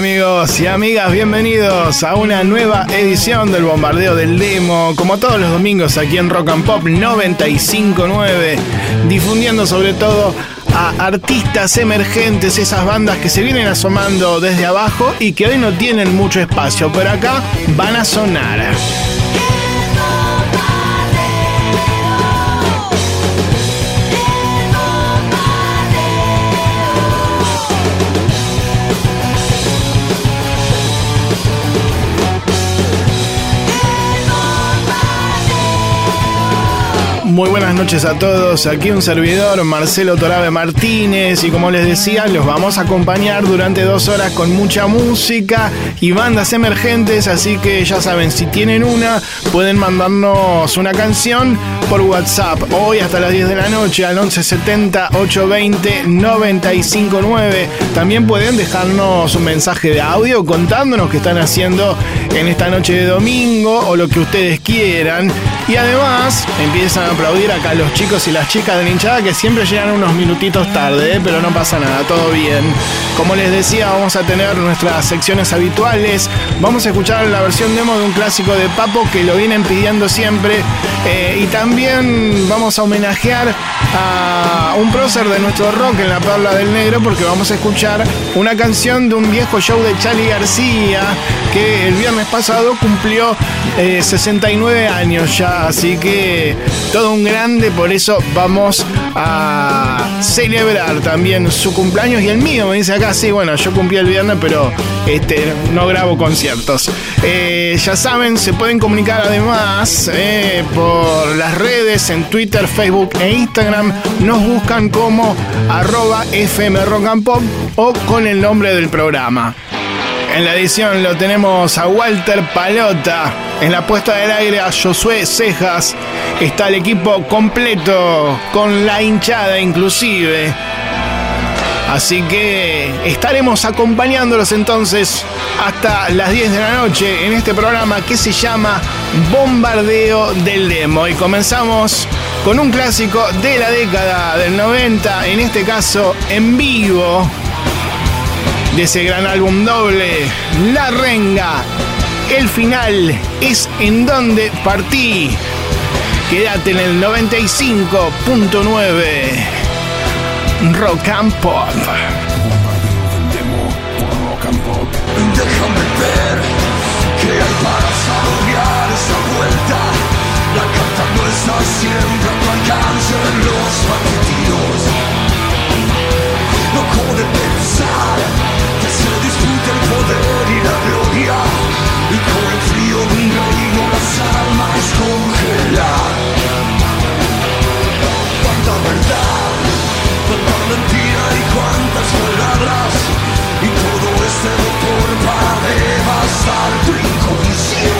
Amigos y amigas, bienvenidos a una nueva edición del Bombardeo del Demo, como todos los domingos aquí en Rock and Pop 959, difundiendo sobre todo a artistas emergentes, esas bandas que se vienen asomando desde abajo y que hoy no tienen mucho espacio, pero acá van a sonar. Muy buenas noches a todos. Aquí un servidor, Marcelo Torabe Martínez. Y como les decía, los vamos a acompañar durante dos horas con mucha música y bandas emergentes. Así que ya saben, si tienen una, pueden mandarnos una canción por WhatsApp. Hoy hasta las 10 de la noche al 1170 820 959. También pueden dejarnos un mensaje de audio contándonos qué están haciendo en esta noche de domingo o lo que ustedes quieran. Y además empiezan a aplaudir acá los chicos y las chicas de la que siempre llegan unos minutitos tarde, ¿eh? pero no pasa nada, todo bien. Como les decía, vamos a tener nuestras secciones habituales. Vamos a escuchar la versión demo de un clásico de Papo que lo vienen pidiendo siempre. Eh, y también vamos a homenajear a un prócer de nuestro rock en la Perla del Negro porque vamos a escuchar una canción de un viejo show de Charlie García que el viernes pasado cumplió 69 eh, años ya así que todo un grande, por eso vamos a celebrar también su cumpleaños y el mío. Me dice acá, sí, bueno, yo cumplí el viernes, pero este, no grabo conciertos. Eh, ya saben, se pueden comunicar además eh, por las redes, en Twitter, Facebook e Instagram. Nos buscan como arroba FM o con el nombre del programa. En la edición lo tenemos a Walter Palota. En la puesta del aire a Josué Cejas. Está el equipo completo con la hinchada inclusive. Así que estaremos acompañándolos entonces hasta las 10 de la noche en este programa que se llama Bombardeo del Demo. Y comenzamos con un clásico de la década del 90, en este caso en vivo de ese gran álbum doble, La Renga. El final es en donde partí. Quédate en el 95.9 Rock and Pop. Déjame ver que hay para saborear esa vuelta. La carta no está siempre a tu alcance los partidos. No puede pensar y todo este vapor para devastar tu.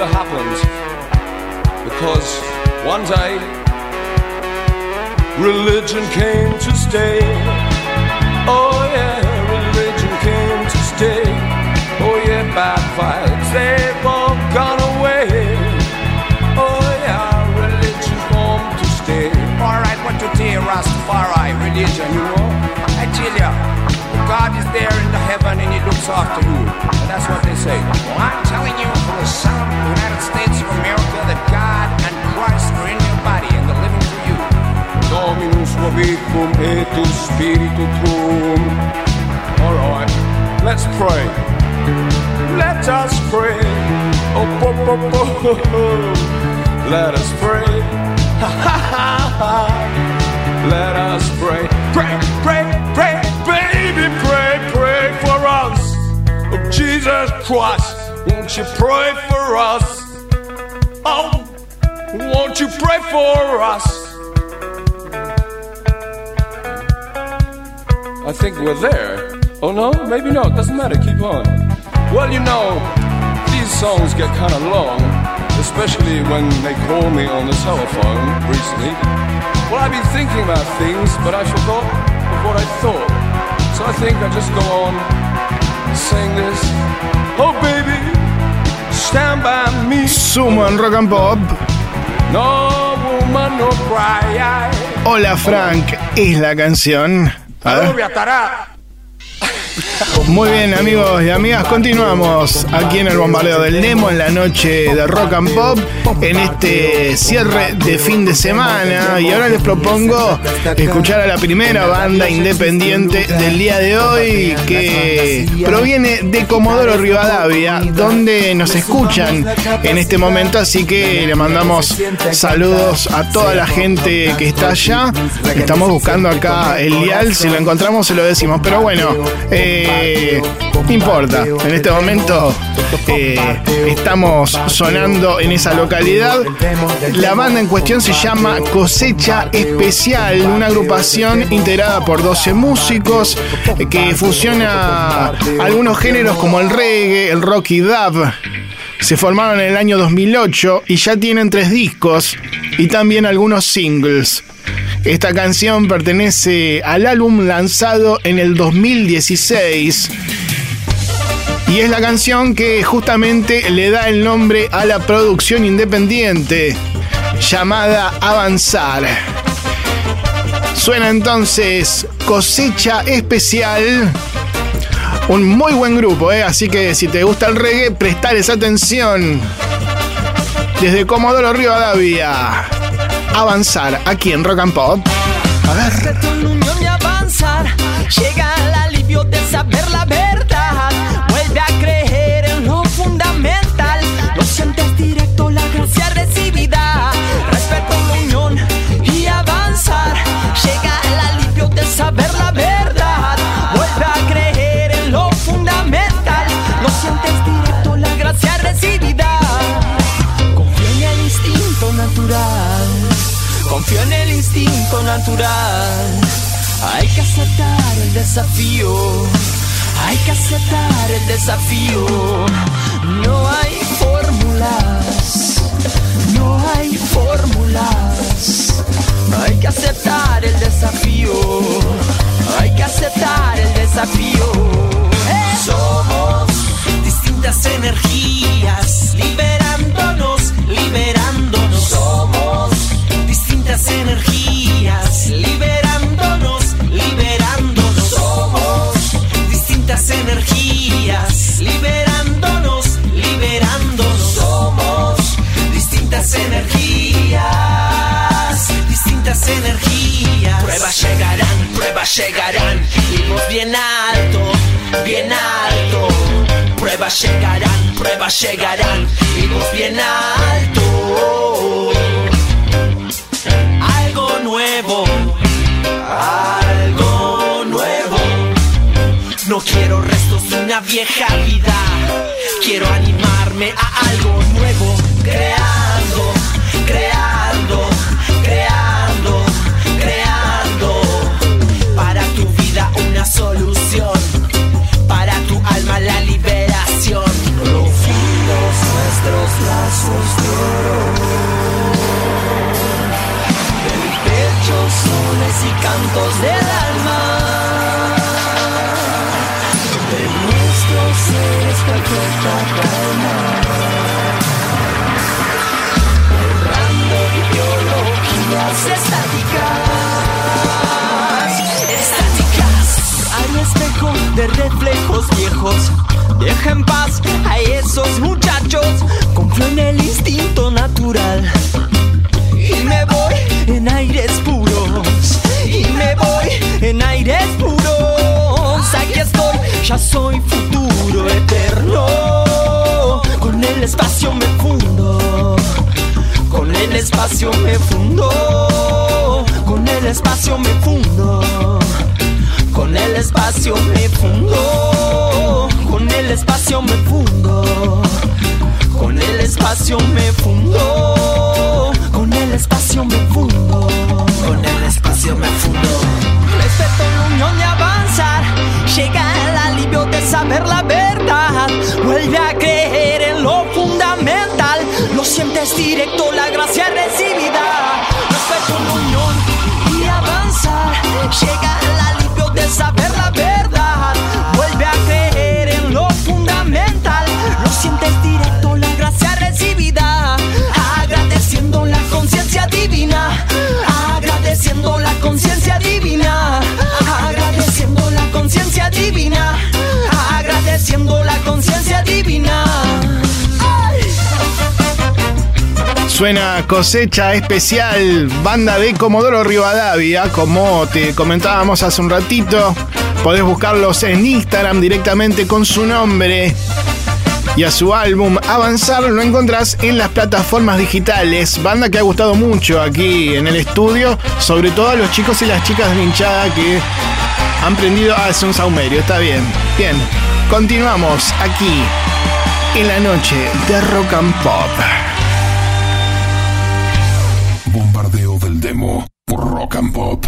Never happened. Because one day, religion came to stay. Oh, yeah, religion came to stay. Oh, yeah, bad vibes, they've all gone away. Oh yeah, religion home to stay. Alright, what to tell Rastafari, religion, you know? I tell ya, God is there in the heaven and he looks after you. And that's what they say. Well, I'm telling you from the the United States of America that God and Christ are in your body and they're living through you. Dominus vobicum et spiritum. Alright, let's pray. Let us pray. Oh, po, po, po, let us pray. Ha, ha, ha, ha. Let us pray. Pray, pray, Jesus Christ, won't you pray for us? Oh, won't you pray for us? I think we're there. Oh no, maybe not. Doesn't matter. Keep on. Well, you know, these songs get kind of long, especially when they call me on the telephone recently. Well, I've been thinking about things, but I forgot of what I thought. So I think I just go on saying this. Oh, baby, stand by me. Sumo en rock and pop. No woman, no cry. Hola Frank es la canción. A ver. Muy bien amigos y amigas, continuamos aquí en el bombardeo del Nemo en la noche de Rock and Pop en este cierre de fin de semana. Y ahora les propongo escuchar a la primera banda independiente del día de hoy que proviene de Comodoro Rivadavia donde nos escuchan en este momento. Así que le mandamos saludos a toda la gente que está allá. Estamos buscando acá el dial si lo encontramos se lo decimos. Pero bueno eh, importa. En este momento eh, estamos sonando en esa localidad. La banda en cuestión se llama Cosecha Especial, una agrupación integrada por 12 músicos que fusiona algunos géneros como el reggae, el rock y dub. Se formaron en el año 2008 y ya tienen tres discos y también algunos singles. Esta canción pertenece al álbum lanzado en el 2016 y es la canción que justamente le da el nombre a la producción independiente llamada Avanzar. Suena entonces Cosecha Especial. Un muy buen grupo, ¿eh? así que si te gusta el reggae, prestales atención. Desde Comodoro Rivadavia, avanzar aquí en Rock and Pop. A ver. Avanzar, llega el alivio de saber la natural. Hay que aceptar el desafío. Hay que aceptar el desafío. No hay fórmulas. No hay fórmulas. Hay que aceptar el desafío. Hay que aceptar el desafío. Somos distintas energías, liberándonos, liberándonos. Somos distintas energías, liberándonos, liberándonos. Somos distintas energías, liberándonos, liberándonos. Somos distintas energías, distintas energías. Pruebas llegarán, pruebas llegarán, vos bien alto, bien alto. Pruebas llegarán, pruebas llegarán, vos bien alto. Nuevo, algo nuevo. No quiero restos de una vieja vida. Quiero animarme a algo nuevo. Creando, creando, creando, creando. Para tu vida una solución. Para tu alma la liberación. Profundos nuestros lazos de. Soles y cantos del alma. De nuestros seres perfecta calma. Errando ideologías estáticas. Estáticas. Al espejo de reflejos viejos. Deja en paz a esos muchachos. Confío en el instinto natural. ya soy futuro eterno. Con el espacio me fundo, con el espacio me fundo, con el espacio me fundo, con el espacio me fundo, con el espacio me fundo, con el espacio me fundo, con el espacio me fundo, con el espacio me fundo. Respeto la unión de avanzar, llegar saber la verdad. Vuelve a creer en lo fundamental. Lo sientes directo, la gracia recibida. Respeto la unión y avanzar. Llega Suena cosecha especial, banda de Comodoro Rivadavia, como te comentábamos hace un ratito. Podés buscarlos en Instagram directamente con su nombre. Y a su álbum Avanzar lo encontrás en las plataformas digitales. Banda que ha gustado mucho aquí en el estudio, sobre todo a los chicos y las chicas de hinchada que han prendido. Ah, es un saumerio, está bien. Bien, continuamos aquí en la noche de Rock and Pop. Bombardeo del demo por Rock and Pop.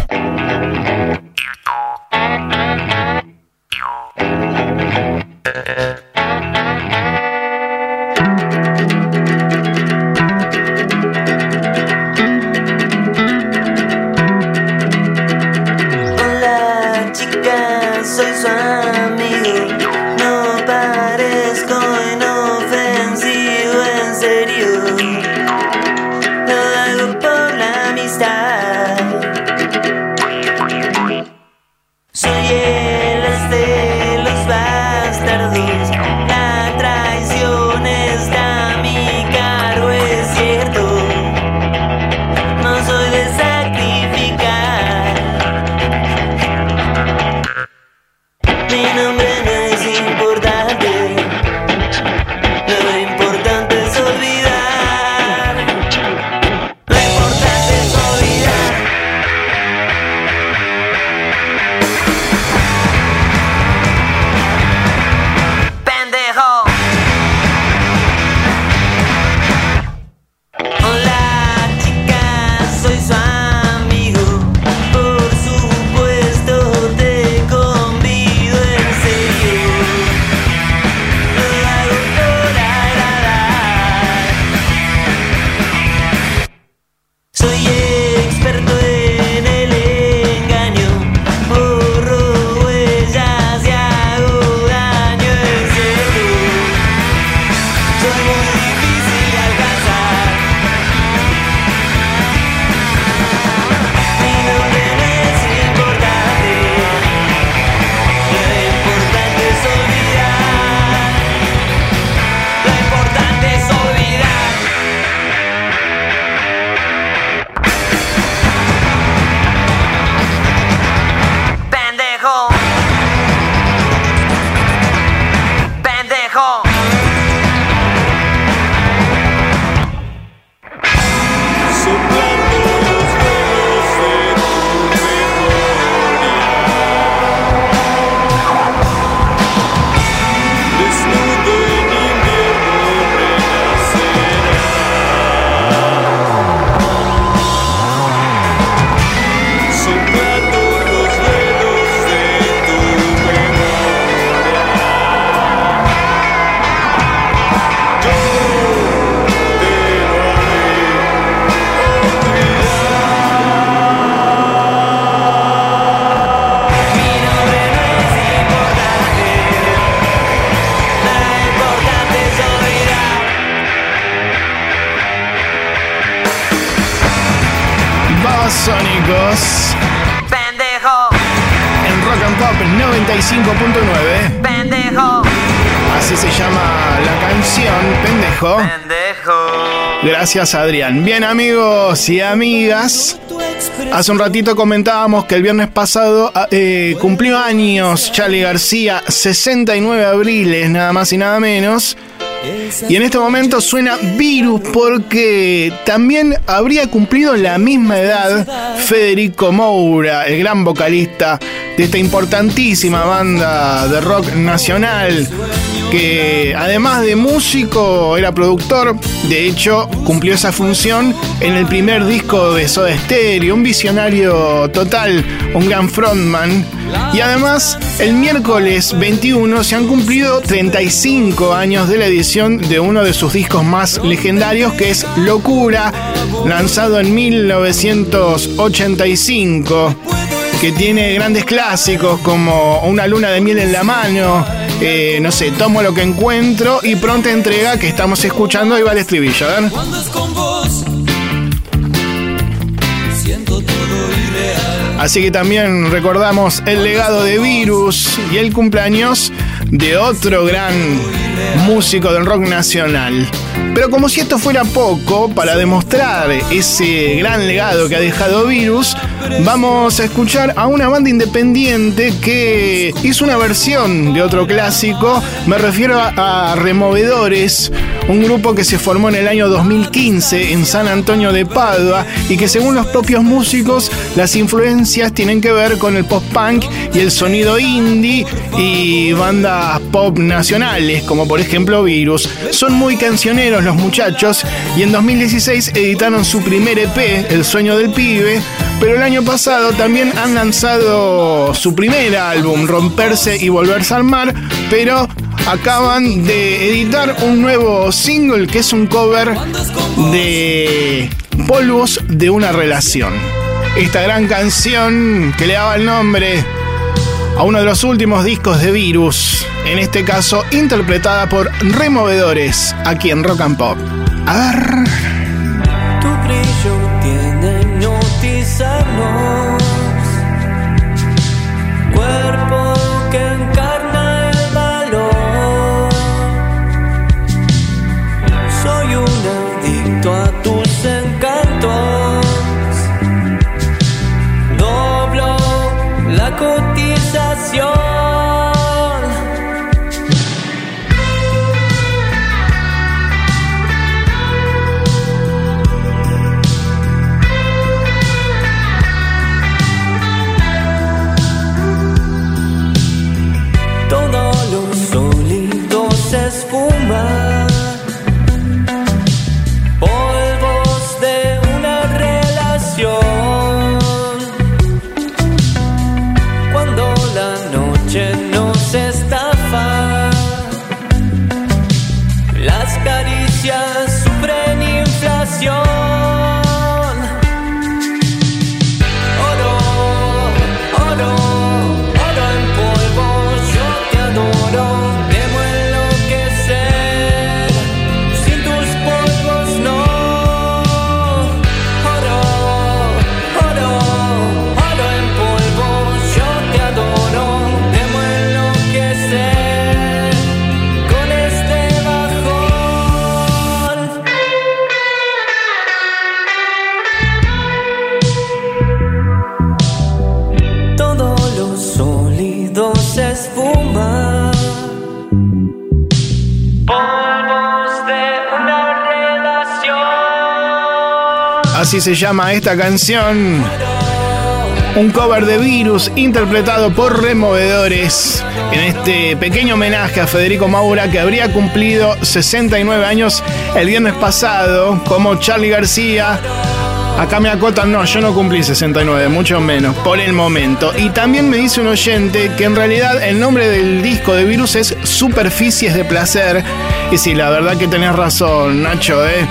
Gracias Adrián. Bien amigos y amigas, hace un ratito comentábamos que el viernes pasado ah, eh, cumplió años Charlie García, 69 abriles, nada más y nada menos. Y en este momento suena Virus porque también habría cumplido la misma edad Federico Moura, el gran vocalista de esta importantísima banda de rock nacional, que además de músico era productor, de hecho cumplió esa función en el primer disco de Soda Stereo, un visionario total, un gran frontman. Y además, el miércoles 21 se han cumplido 35 años de la edición de uno de sus discos más legendarios, que es Locura, lanzado en 1985, que tiene grandes clásicos como Una luna de miel en la mano, eh, no sé, Tomo lo que encuentro y pronta entrega que estamos escuchando y va el estribillo, a ver. Cuando es con vos, siento todo irreal. Así que también recordamos el legado de Virus y el cumpleaños de otro gran músico del rock nacional. Pero como si esto fuera poco, para demostrar ese gran legado que ha dejado Virus, vamos a escuchar a una banda independiente que hizo una versión de otro clásico. Me refiero a, Removedores, un grupo que se formó en el año 2015 en San Antonio de Padua y que según los propios músicos las influencias tienen que ver con el post-punk y el sonido indie y bandas pop nacionales como por ejemplo Virus. Son muy cancioneros los muchachos y en 2016 editaron su primer EP, El sueño del pibe, pero el año pasado también han lanzado su primer álbum, Romperse y Volverse al Mar, pero acaban de editar un nuevo single que es un cover de Polvos de una relación. Esta gran canción que le daba el nombre a uno de los últimos discos de Virus, en este caso interpretada por Removedores, aquí en Rock and Pop. A ver. Así se llama esta canción. Un cover de Virus interpretado por Removedores en este pequeño homenaje a Federico Maura que habría cumplido 69 años el viernes pasado como Charlie García. Acá me acotan, no, yo no cumplí 69, mucho menos, por el momento. Y también me dice un oyente que en realidad el nombre del disco de Virus es Superficies de Placer. Y sí, la verdad que tenés razón, Nacho, ¿eh?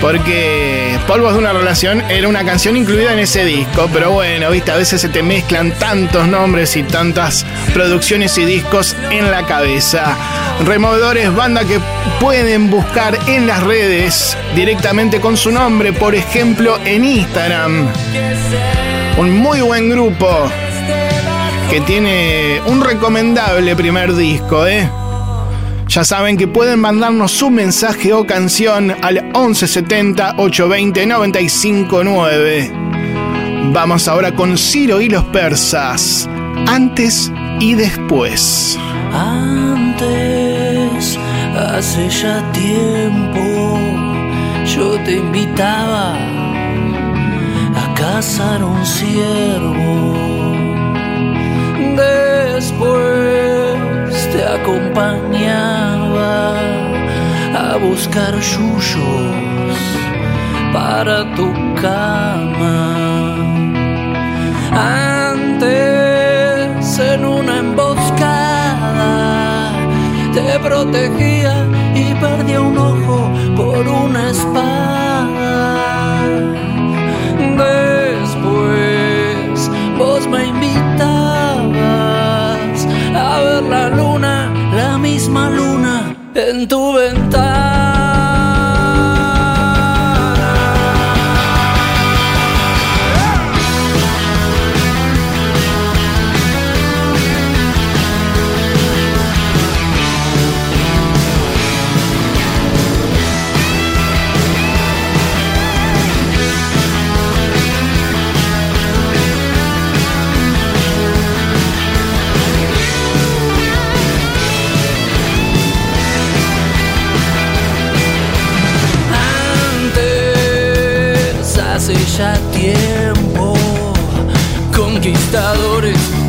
Porque Polvos de una relación era una canción incluida en ese disco, pero bueno, viste, a veces se te mezclan tantos nombres y tantas producciones y discos en la cabeza. Removedores, banda que pueden buscar en las redes directamente con su nombre, por ejemplo en Instagram. Un muy buen grupo que tiene un recomendable primer disco, ¿eh? Ya saben que pueden mandarnos su mensaje o canción al 1170 820 959. Vamos ahora con Ciro y los persas. Antes y después. Antes, hace ya tiempo, yo te invitaba a cazar un ciervo. Después te acompañaba a buscar yuyos para tu cama. Antes en una emboscada te protegía y perdía un ojo por una espada. Luna, la misma luna en tu ventana.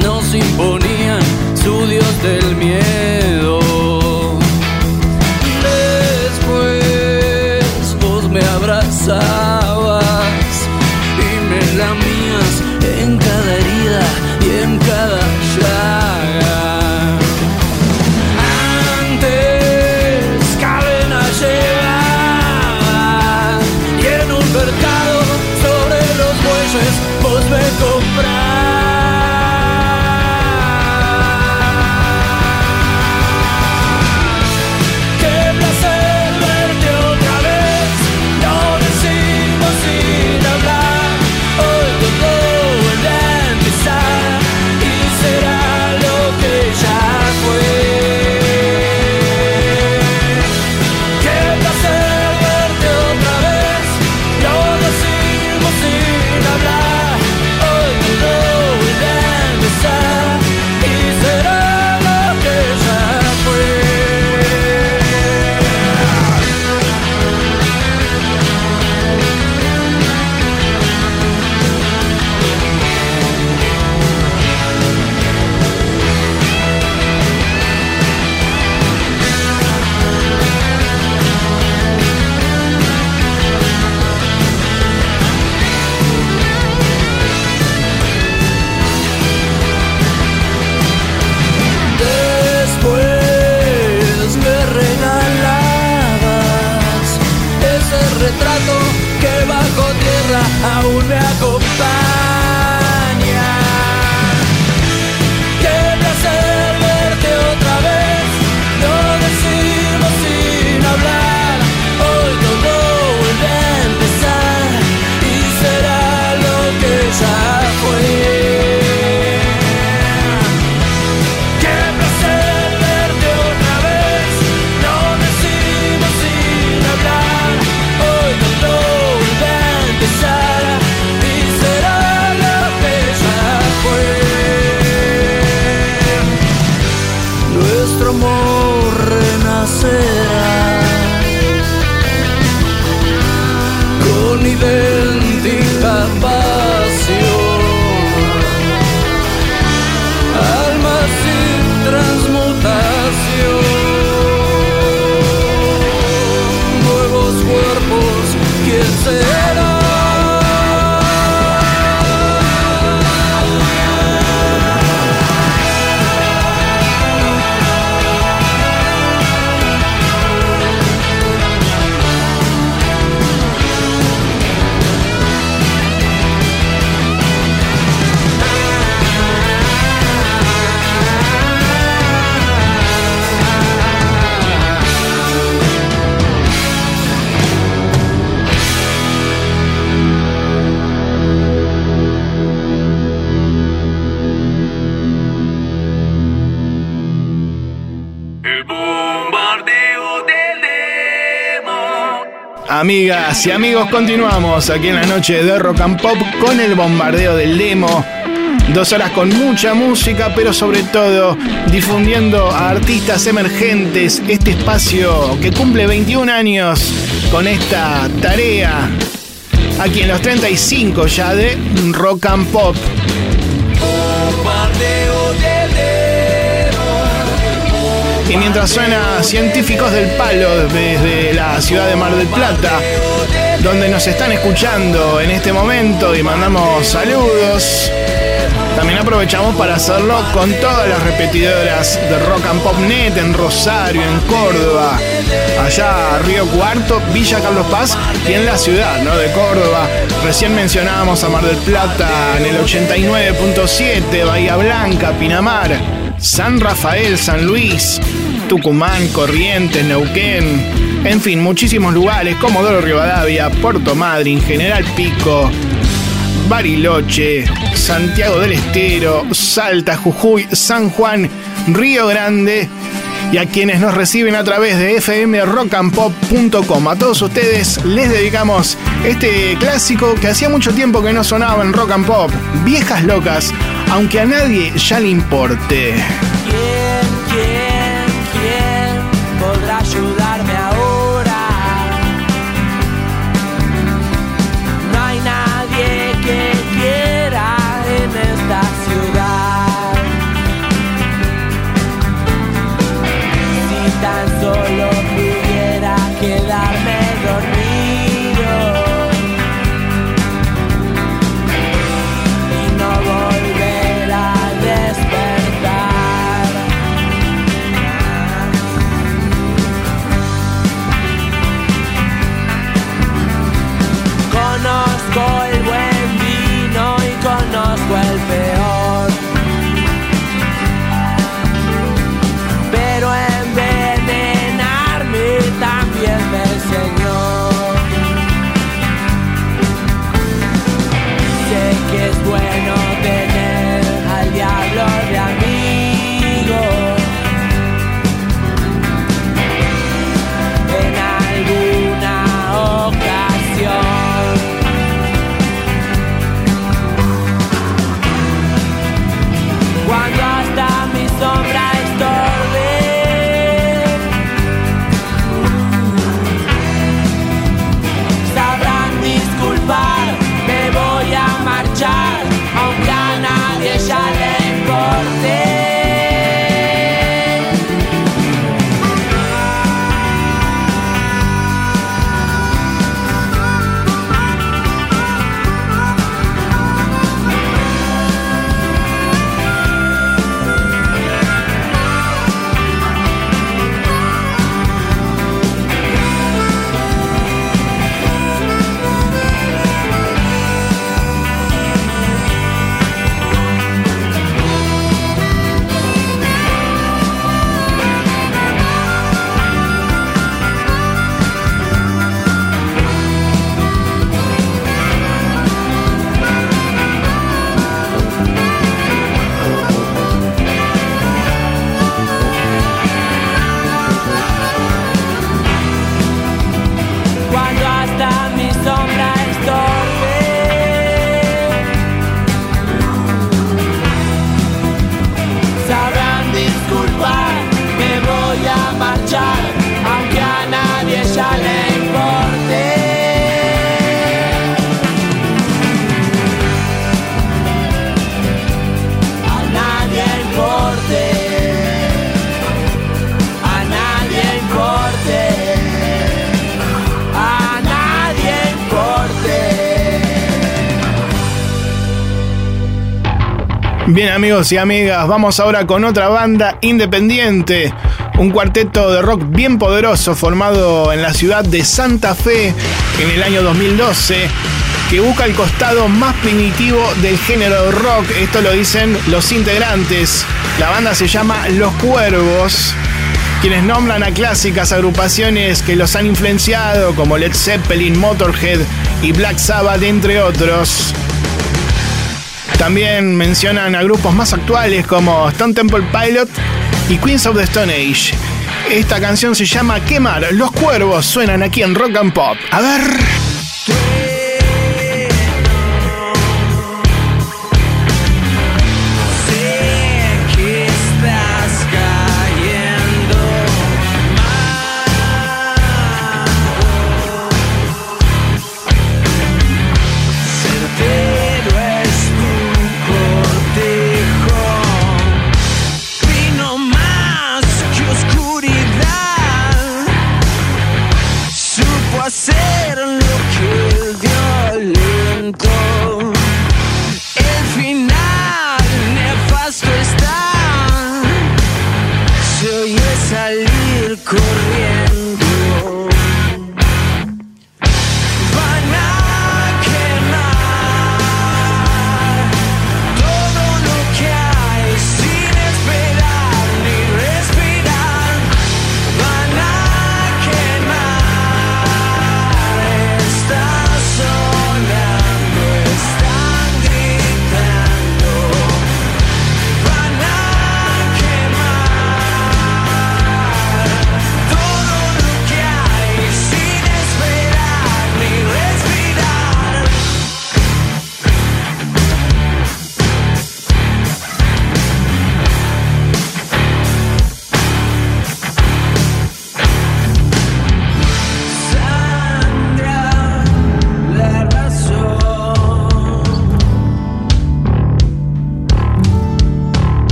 Nos imponían su dios del miedo. Después vos me abrazabas Amigas y amigos, continuamos aquí en la noche de Rock and Pop con el bombardeo del demo. Dos horas con mucha música, pero sobre todo difundiendo a artistas emergentes este espacio que cumple 21 años con esta tarea. Aquí en los 35 ya de Rock and Pop. Y mientras suena Científicos del Palo desde la ciudad de Mar del Plata, donde nos están escuchando en este momento y mandamos saludos. También aprovechamos para hacerlo con todas las repetidoras de Rock and Pop Net en Rosario, en Córdoba, allá Río Cuarto, Villa Carlos Paz y en la ciudad ¿no? de Córdoba. Recién mencionábamos a Mar del Plata en el 89.7, Bahía Blanca, Pinamar, San Rafael, San Luis, Tucumán, Corrientes, Neuquén, en fin, muchísimos lugares, Comodoro Rivadavia, Puerto Madryn, General Pico, Bariloche, Santiago del Estero, Salta, Jujuy, San Juan, Río Grande y a quienes nos reciben a través de fmrockandpop.com. A todos ustedes les dedicamos este clásico que hacía mucho tiempo que no sonaba en Rock and Pop, Viejas Locas, aunque a nadie ya le importe. Bien amigos y amigas, vamos ahora con otra banda independiente, un cuarteto de rock bien poderoso formado en la ciudad de Santa Fe en el año 2012, que busca el costado más primitivo del género rock, esto lo dicen los integrantes, la banda se llama Los Cuervos. Quienes nombran a clásicas agrupaciones que los han influenciado como Led Zeppelin, Motorhead y Black Sabbath, entre otros. También mencionan a grupos más actuales como Stone Temple Pilot y Queens of the Stone Age. Esta canción se llama Quemar. Los cuervos suenan aquí en Rock and Pop. A ver.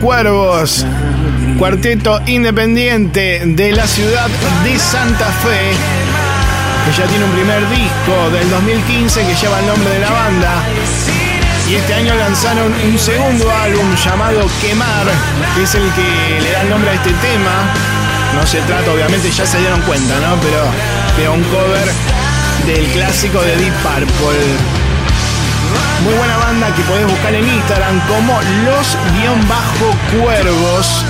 Cuervos. Cuarteto independiente de la ciudad de Santa Fe. Que ya tiene un primer disco del 2015 que lleva el nombre de la banda. Y este año lanzaron un segundo álbum llamado Quemar, que es el que le da el nombre a este tema. No se trata, obviamente ya se dieron cuenta, ¿no? Pero de un cover del clásico de Deep Purple. Muy buena banda que podés buscar en Instagram como los-cuervos.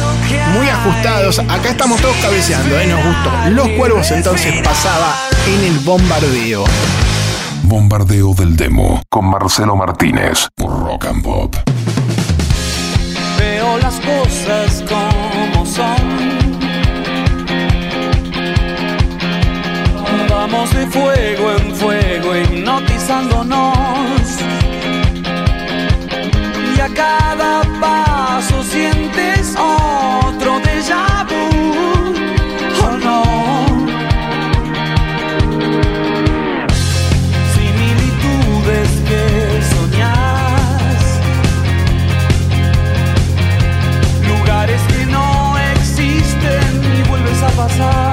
Muy ajustados. Acá estamos todos cabeceando, ¿eh? Nos gustó. Los cuervos entonces pasaba en el bombardeo. Bombardeo del demo con Marcelo Martínez por Rock and Pop. Veo las cosas como son. Vamos de fuego en fuego, hipnotizándonos. Cada paso sientes otro déjà vu. Oh no. Similitudes que soñas. Lugares que no existen y vuelves a pasar.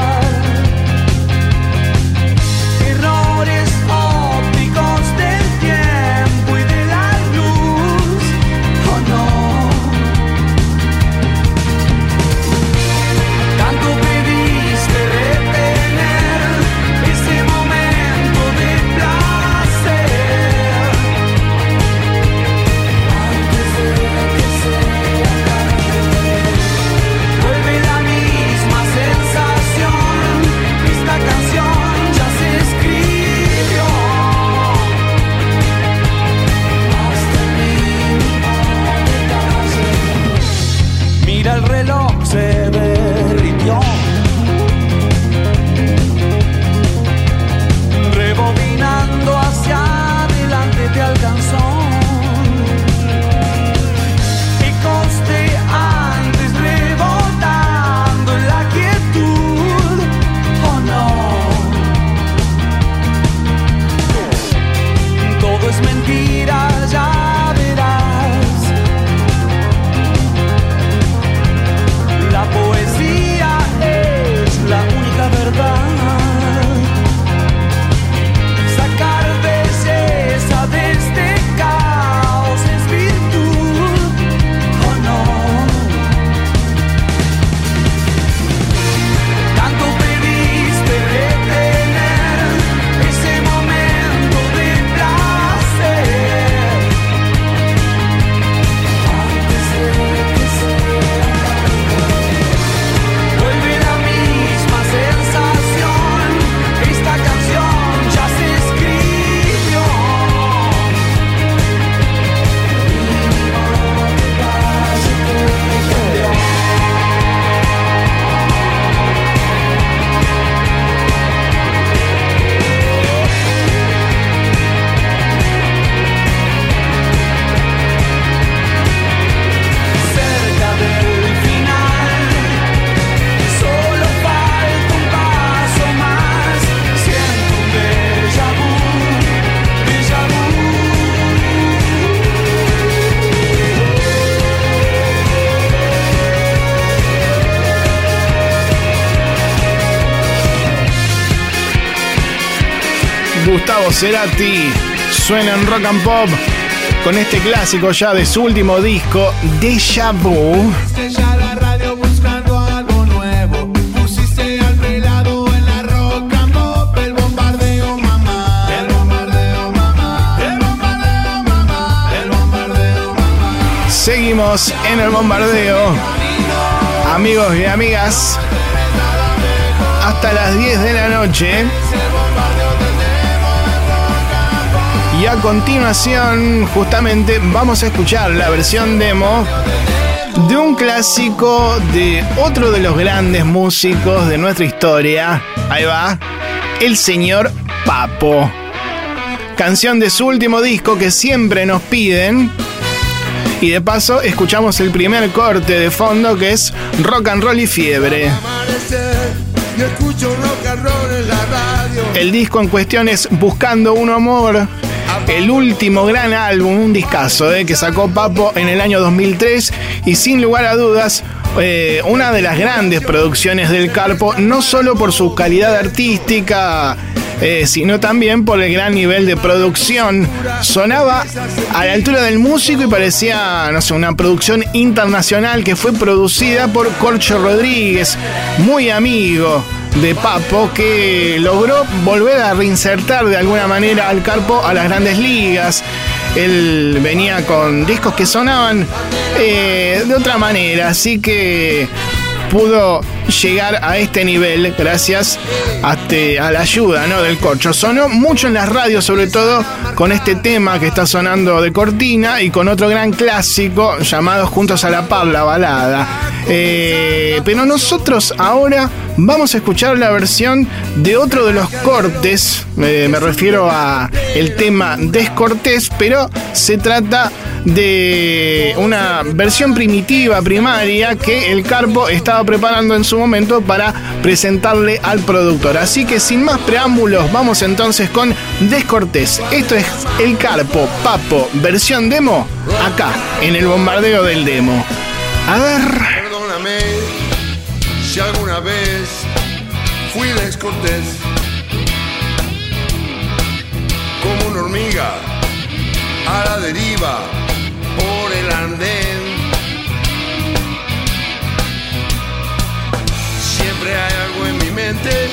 Cerati suena en rock and pop con este clásico ya de su último disco, Deja Vu. Seguimos en el bombardeo. Amigos y amigas, hasta las 10 de la noche. Y a continuación, justamente, vamos a escuchar la versión demo de un clásico de otro de los grandes músicos de nuestra historia. Ahí va, el señor Papo. Canción de su último disco que siempre nos piden. Y de paso, escuchamos el primer corte de fondo que es Rock and Roll y Fiebre. El disco en cuestión es Buscando un Amor, el último gran álbum, un discazo eh, que sacó Papo en el año 2003 y sin lugar a dudas eh, una de las grandes producciones del Carpo, no solo por su calidad artística, eh, sino también por el gran nivel de producción. Sonaba a la altura del músico y parecía, no sé, una producción internacional que fue producida por Corcho Rodríguez, muy amigo de Papo que logró volver a reinsertar de alguna manera al Carpo a las grandes ligas. Él venía con discos que sonaban eh, de otra manera, así que pudo llegar a este nivel gracias a, la ayuda ¿no? del corcho. Sonó mucho en las radios, sobre todo con este tema que está sonando de cortina y con otro gran clásico llamado Juntos a la Paz, la balada. Eh, pero nosotros ahora vamos a escuchar la versión de otro de los cortes, eh, me refiero a el tema Descortés, pero se trata de una versión primitiva, primaria, que el Carpo estaba preparando en su momento para presentarle al productor. Así que sin más preámbulos, vamos entonces con Descortés. Esto es el Carpo Papo, versión demo, acá, en el bombardeo del demo. A ver. Perdóname si vez fui descortés. Como una hormiga a la deriva por el andén. Siempre hay algo en mi mente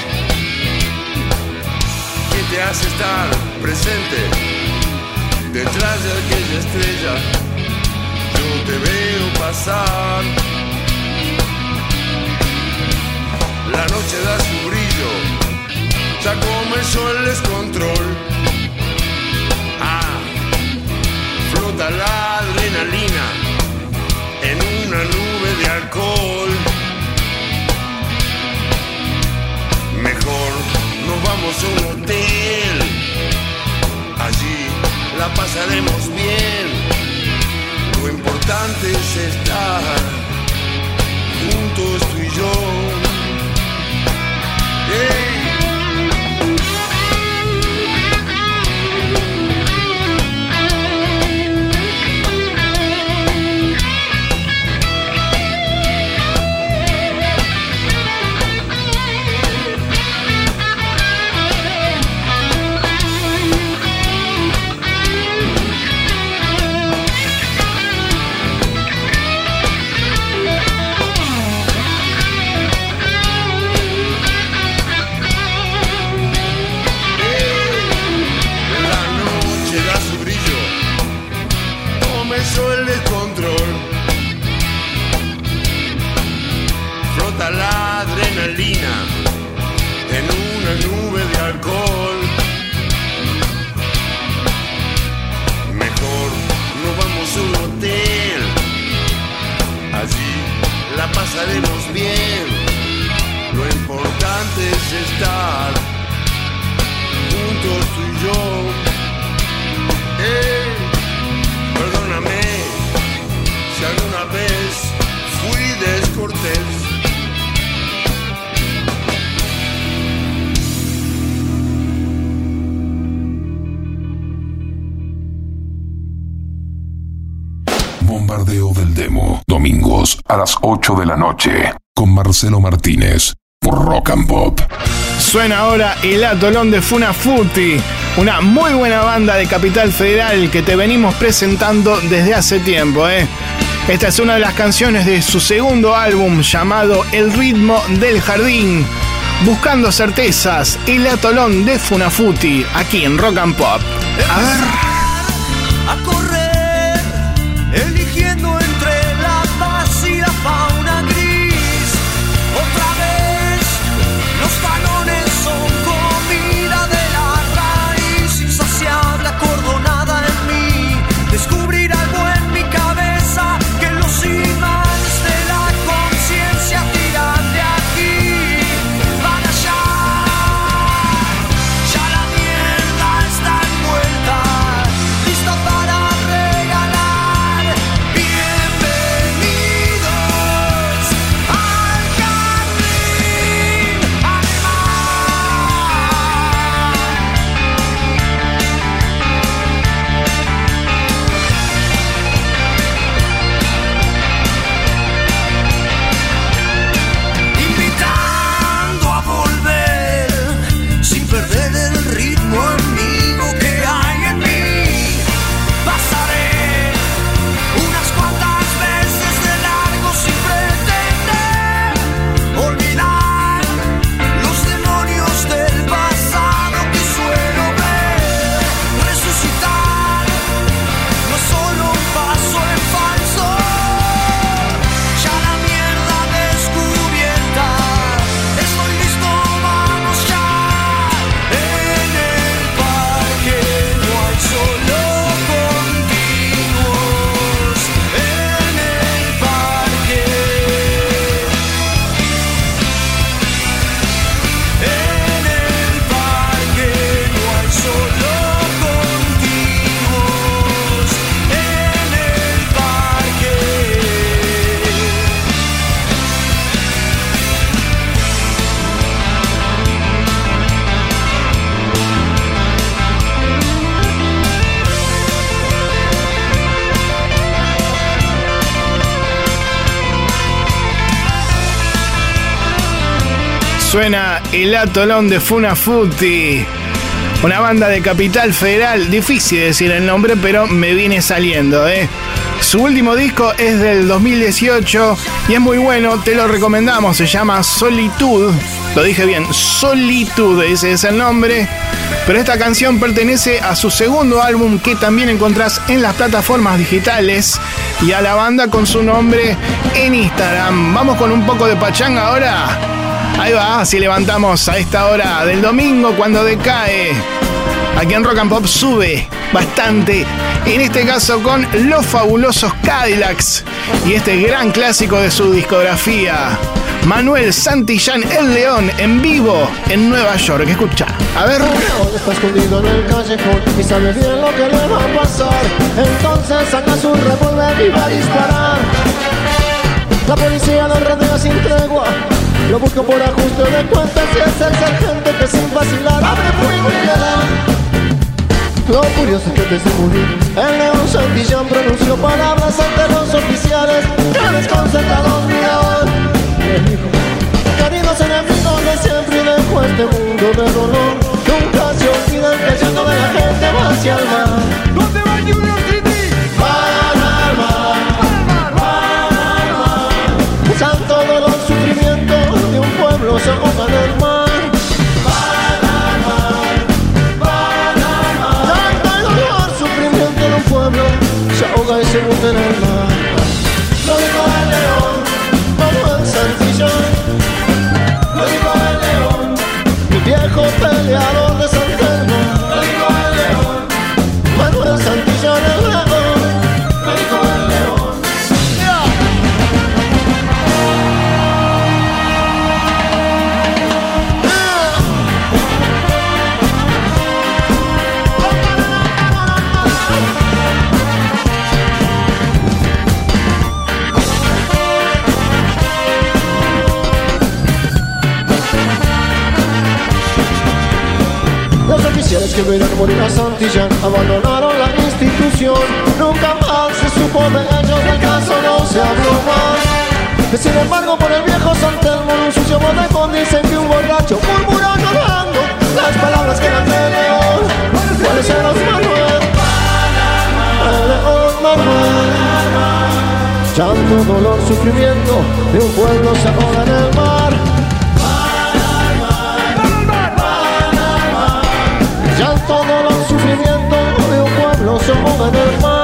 que te hace estar presente detrás de aquella estrella. Yo te veo pasar. La noche da su brillo, ya comenzó el descontrol. Ah, flota la adrenalina en una nube de alcohol. Mejor nos vamos a un hotel, allí la pasaremos bien. Lo importante es estar juntos tú y yo. Yeah. Pasaremos bien. Lo importante es estar a las 8 de la noche. Con Marcelo Martínez. Por Rock and Pop. Suena ahora el atolón de Funafuti, una muy buena banda de Capital Federal que te venimos presentando desde hace tiempo. ¿eh? Esta es una de las canciones de su segundo álbum llamado El ritmo del jardín. Buscando certezas, el atolón de Funafuti, aquí en Rock and Pop. A ver. El atolón de Funafuti. Una banda de Capital Federal, difícil decir el nombre, pero me viene saliendo, ¿eh? Su último disco es del 2018 y es muy bueno, te lo recomendamos, se llama Solitud. Lo dije bien, Solitud, ese es el nombre. Pero esta canción pertenece a su segundo álbum que también encontrás en las plataformas digitales y a la banda con su nombre en Instagram. Vamos con un poco de pachanga ahora. Ahí va, así levantamos a esta hora del domingo cuando decae. Aquí en Rock and Pop sube bastante. En este caso con los fabulosos Cadillacs y este gran clásico de su discografía. Manuel Santillán El León en vivo en Nueva York. Escucha, a ver. Está escondido en el callejón y sabe bien lo que le va a pasar. Entonces saca su revólver y va a disparar. La policía lo rodea sin tregua. Lo busca por ajuste de cuentas y es el sargento que sin vacilar abre fuego y le da. Lo curioso es que de morir, el León Santillán pronunció palabras ante los oficiales que desconcertados miraban. Queridos enemigos de siempre y dejo este mundo de dolor. Nunca se el llanto de la gente hacia el mar. En al mar, van al mar. Tanto dolor, sufrimiento de un pueblo, se ahoga y se en el mar. Liberar morir a Santillán Abandonaron la institución. Nunca más se supo de ellos Del caso no se habló más. Sin embargo por el viejo San Telmo un sucio bodegón dicen que un borracho Murmuró llorando Las palabras que eran de León. ¿Cuáles eran Manuel? León Manuel. Llanto, dolor, sufrimiento De un pueblo se ahoga en el mar. todos los sufrimientos de un pueblo son del mar.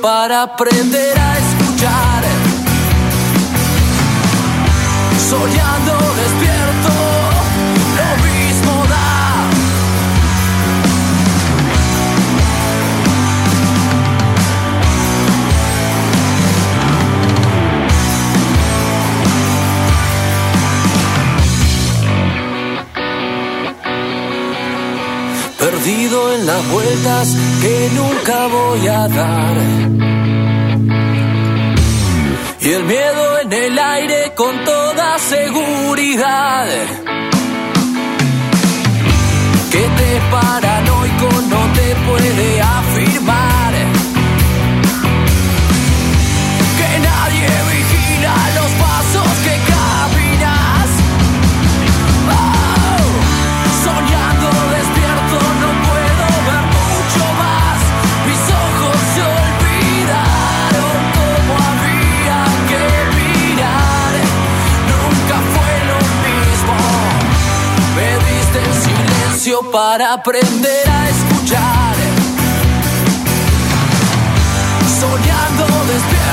para aprender a escuchar. Soñando despierto. en las vueltas que nunca voy a dar. Y el miedo en el aire con toda seguridad. Que te paranoico no te puede afirmar. para aprender a escuchar. Soñando despierto.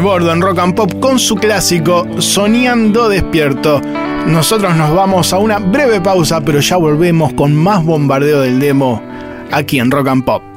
Bordo en Rock and Pop con su clásico Soñando Despierto. Nosotros nos vamos a una breve pausa, pero ya volvemos con más bombardeo del demo aquí en Rock and Pop.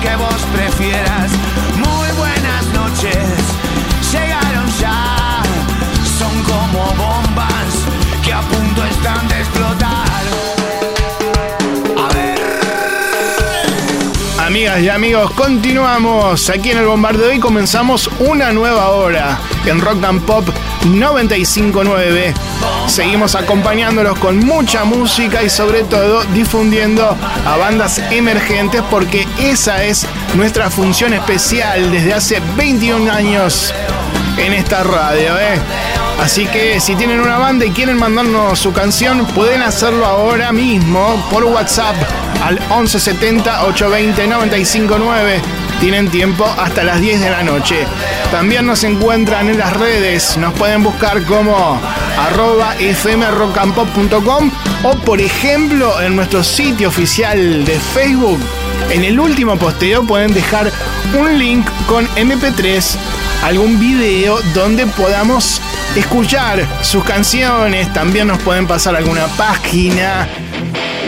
Que vos prefieras. Muy buenas noches, llegaron ya. Son como bombas que a punto están de explotar. A ver. Amigas y amigos, continuamos aquí en el bombardeo y comenzamos una nueva hora en Rock and Pop 959. Seguimos acompañándolos con mucha música y sobre todo difundiendo a bandas emergentes porque esa es nuestra función especial desde hace 21 años en esta radio, ¿eh? Así que si tienen una banda y quieren mandarnos su canción, pueden hacerlo ahora mismo por WhatsApp al 1170 820 959. Tienen tiempo hasta las 10 de la noche. También nos encuentran en las redes, nos pueden buscar como arroba fmrockandpop.com o por ejemplo en nuestro sitio oficial de Facebook. En el último posteo pueden dejar un link con MP3, algún video donde podamos escuchar sus canciones. También nos pueden pasar alguna página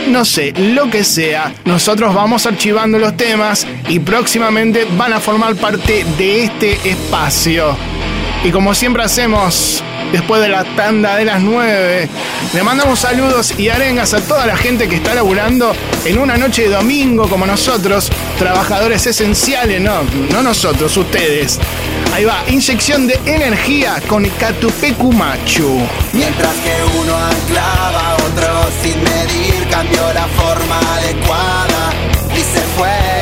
no sé, lo que sea, nosotros vamos archivando los temas y próximamente van a formar parte de este espacio. Y como siempre hacemos, después de la tanda de las 9, le mandamos saludos y arengas a toda la gente que está laburando en una noche de domingo como nosotros, trabajadores esenciales, no, no nosotros, ustedes. Ahí va, inyección de energía con Catupecu Machu. Mientras que uno anclaba, otro sin medir cambió la forma adecuada y se fue.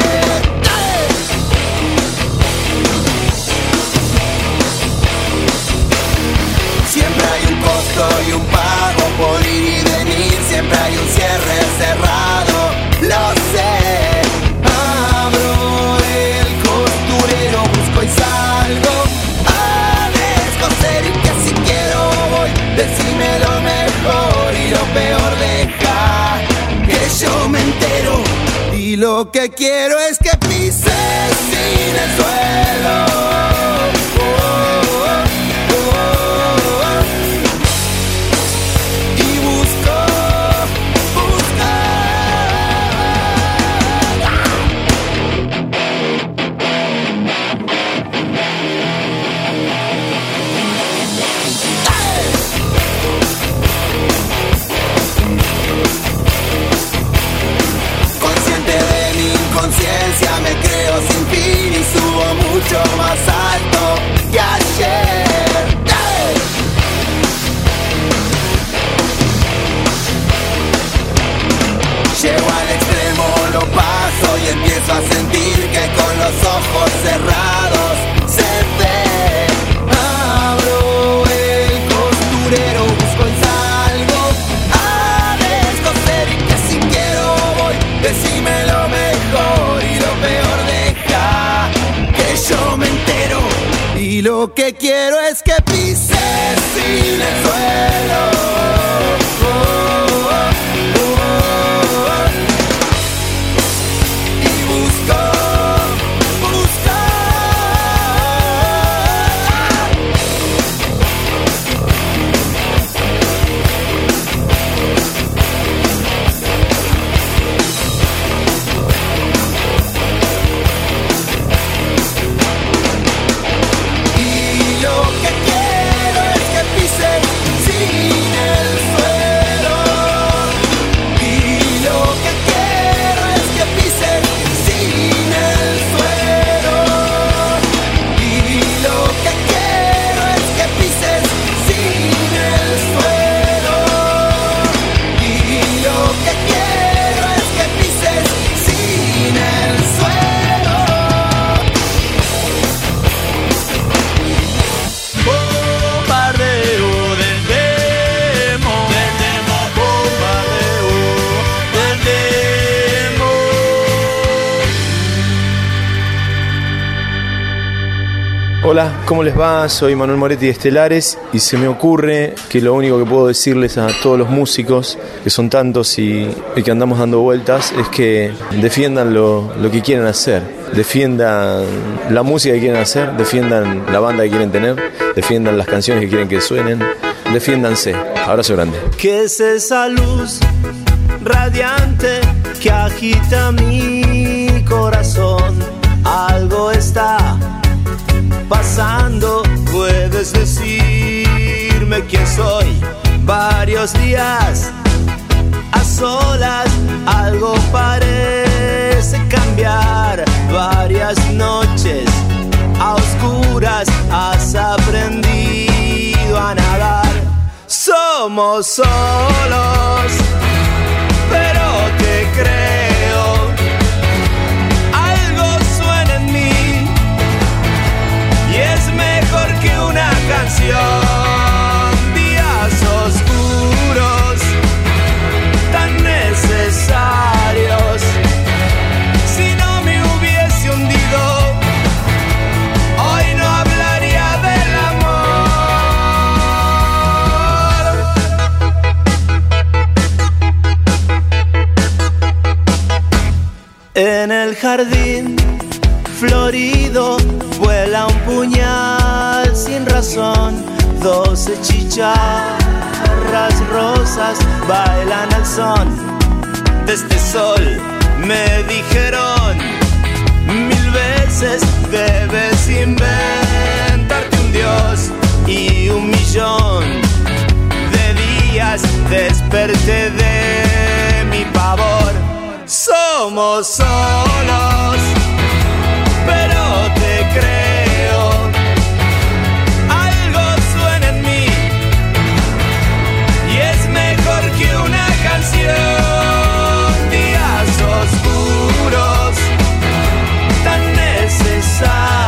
Siempre hay un costo y un pago por ir y venir, siempre hay un cierre cerrado, lo lo que quiero es que pises sin el suelo. a sentir que con los ojos cerrados se ve. Abro el costurero, busco el salgo a descoser y que si quiero voy, decime lo mejor y lo peor deja que yo me entero. Y lo que quiero es que pises sin el suelo. ¿Cómo les va? Soy Manuel Moretti de Estelares y se me ocurre que lo único que puedo decirles a todos los músicos, que son tantos y, que andamos dando vueltas, es que defiendan lo, lo que quieren hacer, defiendan la música que quieren hacer, defiendan la banda que quieren tener, defiendan las canciones que quieren que suenen, defiéndanse. Abrazo grande. ¿Qué es esa luz radiante que agita mi corazón? Algo está pasando, puedes decirme quién soy. Varios días a solas, algo parece cambiar. Varias noches a oscuras has aprendido a nadar. Somos solos, pero te creo. Días oscuros, tan necesarios. Si no me hubiese hundido, hoy no hablaría del amor. En el jardín florido vuela un puñal sin razón. Doce chicharras rosas bailan al son de este sol. Me dijeron mil veces debes inventarte un dios y un millón de días desperté de mi pavor. Somos solos, pero te creo. Necesarios.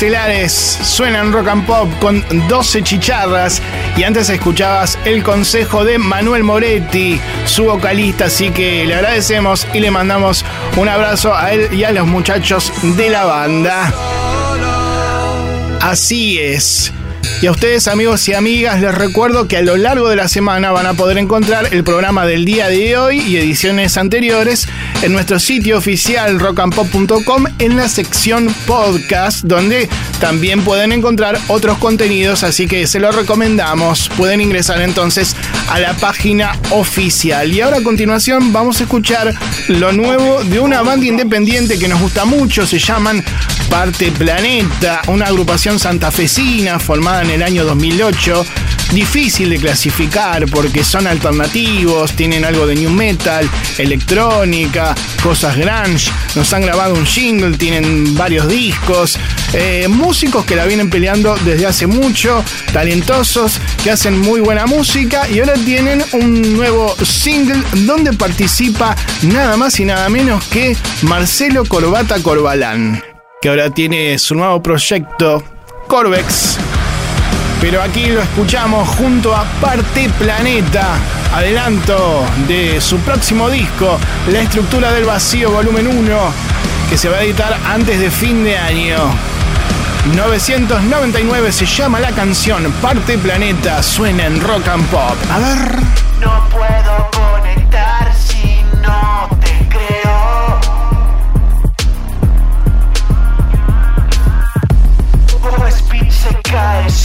Estelares suenan rock and pop con 12 chicharras y antes escuchabas el consejo de Manuel Moretti, su vocalista, así que le agradecemos y le mandamos un abrazo a él y a los muchachos de la banda. Así es. Y a ustedes, amigos y amigas, les recuerdo que a lo largo de la semana van a poder encontrar el programa del día de hoy y ediciones anteriores en nuestro sitio oficial rockandpop.com en la sección podcast, donde también pueden encontrar otros contenidos, así que se los recomendamos. Pueden ingresar entonces a la página oficial. Y ahora a continuación vamos a escuchar lo nuevo de una banda independiente que nos gusta mucho, se llaman Parte Planeta, una agrupación santafesina formada en el año 2008. Difícil de clasificar porque son alternativos, tienen algo de new metal, electrónica, cosas grunge. Nos han grabado un jingle, tienen varios discos. Eh, músicos que la vienen peleando desde hace mucho, talentosos, que hacen muy buena música y ahora tienen un nuevo single donde participa nada más y nada menos que Marcelo Corbata Corbalán, que ahora tiene su nuevo proyecto Corvex. Pero aquí lo escuchamos junto a Parte Planeta, adelanto de su próximo disco, La Estructura del Vacío Volumen 1, que se va a editar antes de fin de año. 999 se llama la canción Parte Planeta, suena en rock and pop. A ver. No puedo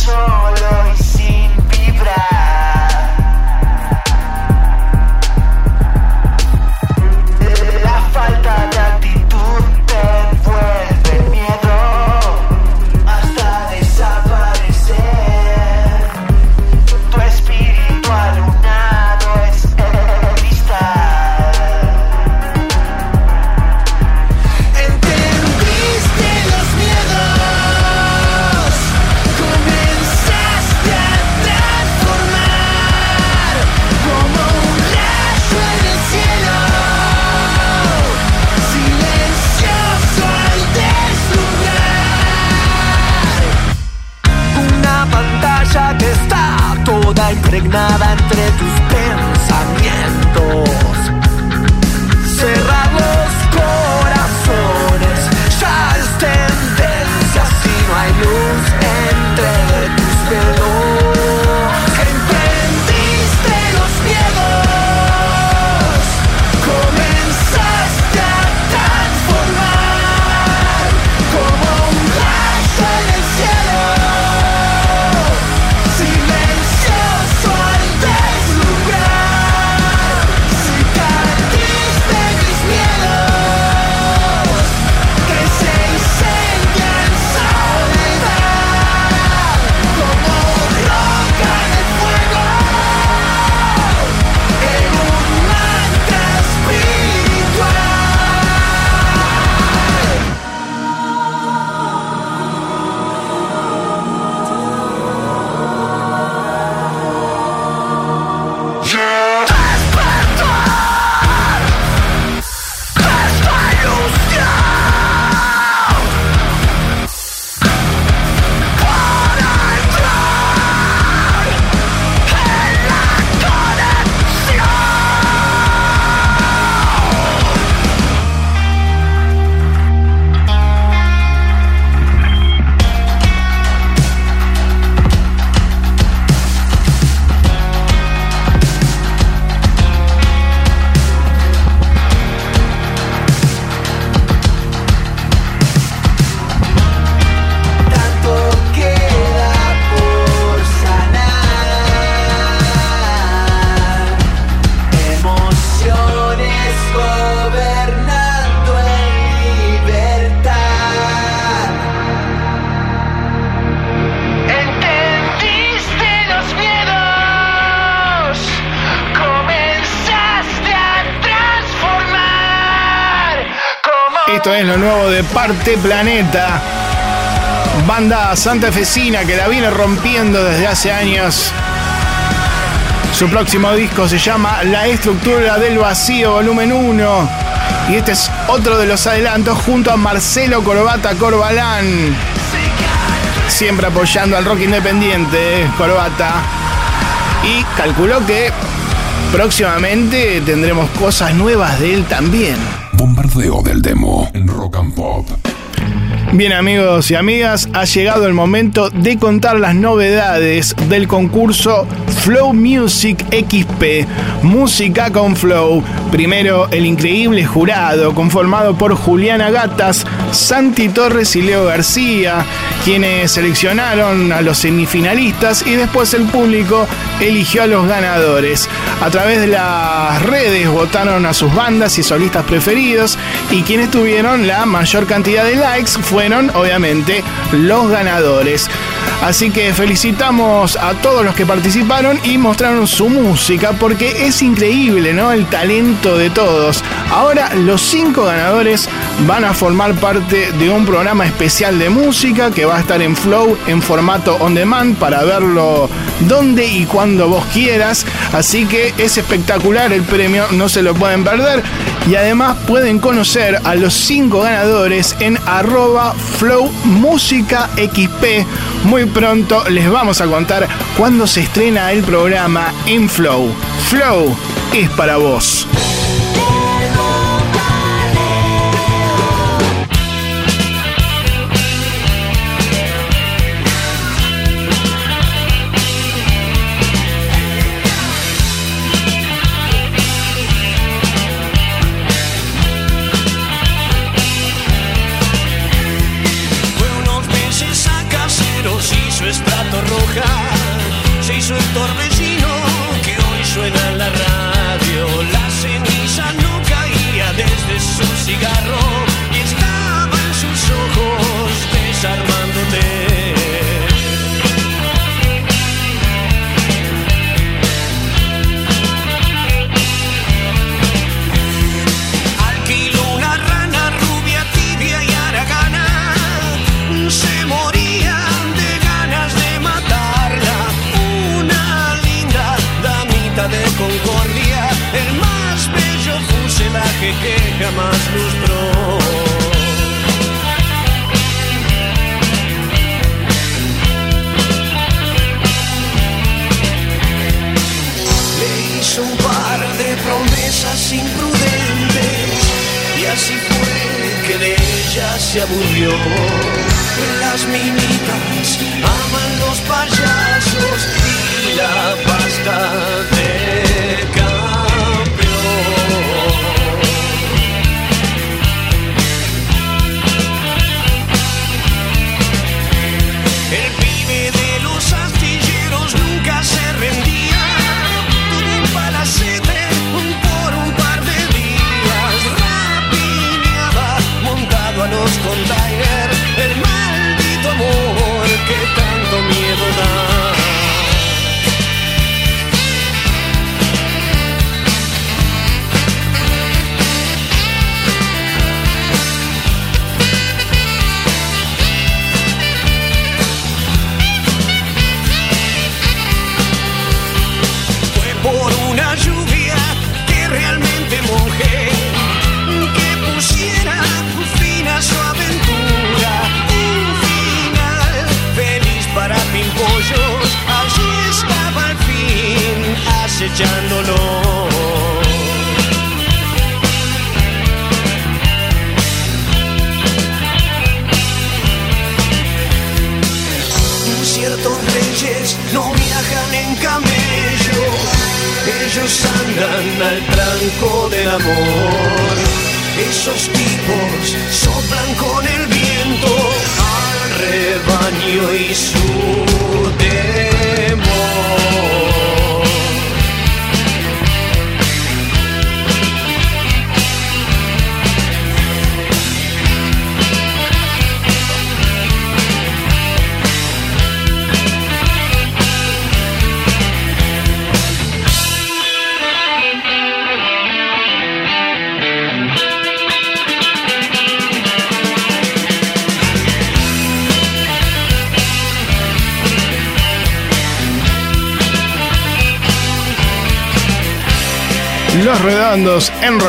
solo impregnada Parte Planeta. Banda santafesina que la viene rompiendo desde hace años. Su próximo disco se llama La Estructura del Vacío, volumen 1. Y este es otro de los adelantos junto a Marcelo Corbata Corbalán. Siempre apoyando al rock independiente, Corbata. Y calculó que próximamente tendremos cosas nuevas de él también. Bombardeo del demo en Rock and Pop. Bien amigos y amigas, ha llegado el momento de contar las novedades del concurso Flow Music XP, Música con Flow. Primero, el increíble jurado conformado por Juliana Gatas, Santi Torres y Leo García, quienes seleccionaron a los semifinalistas y después el público eligió a los ganadores. A través de las redes votaron a sus bandas y solistas preferidos y quienes tuvieron la mayor cantidad de likes fueron obviamente los ganadores. Así que felicitamos a todos los que participaron y mostraron su música porque es increíble, ¿no? El talento de todos. Ahora los cinco ganadores van a formar parte de un programa especial de música que va a estar en Flow en formato on demand para verlo donde y cuando vos quieras. Así que es espectacular el premio, no se lo pueden perder. Y además pueden conocer a los cinco ganadores en arroba Flow Música XP. Muy pronto les vamos a contar cuándo se estrena el programa en Flow. Flow es para vos.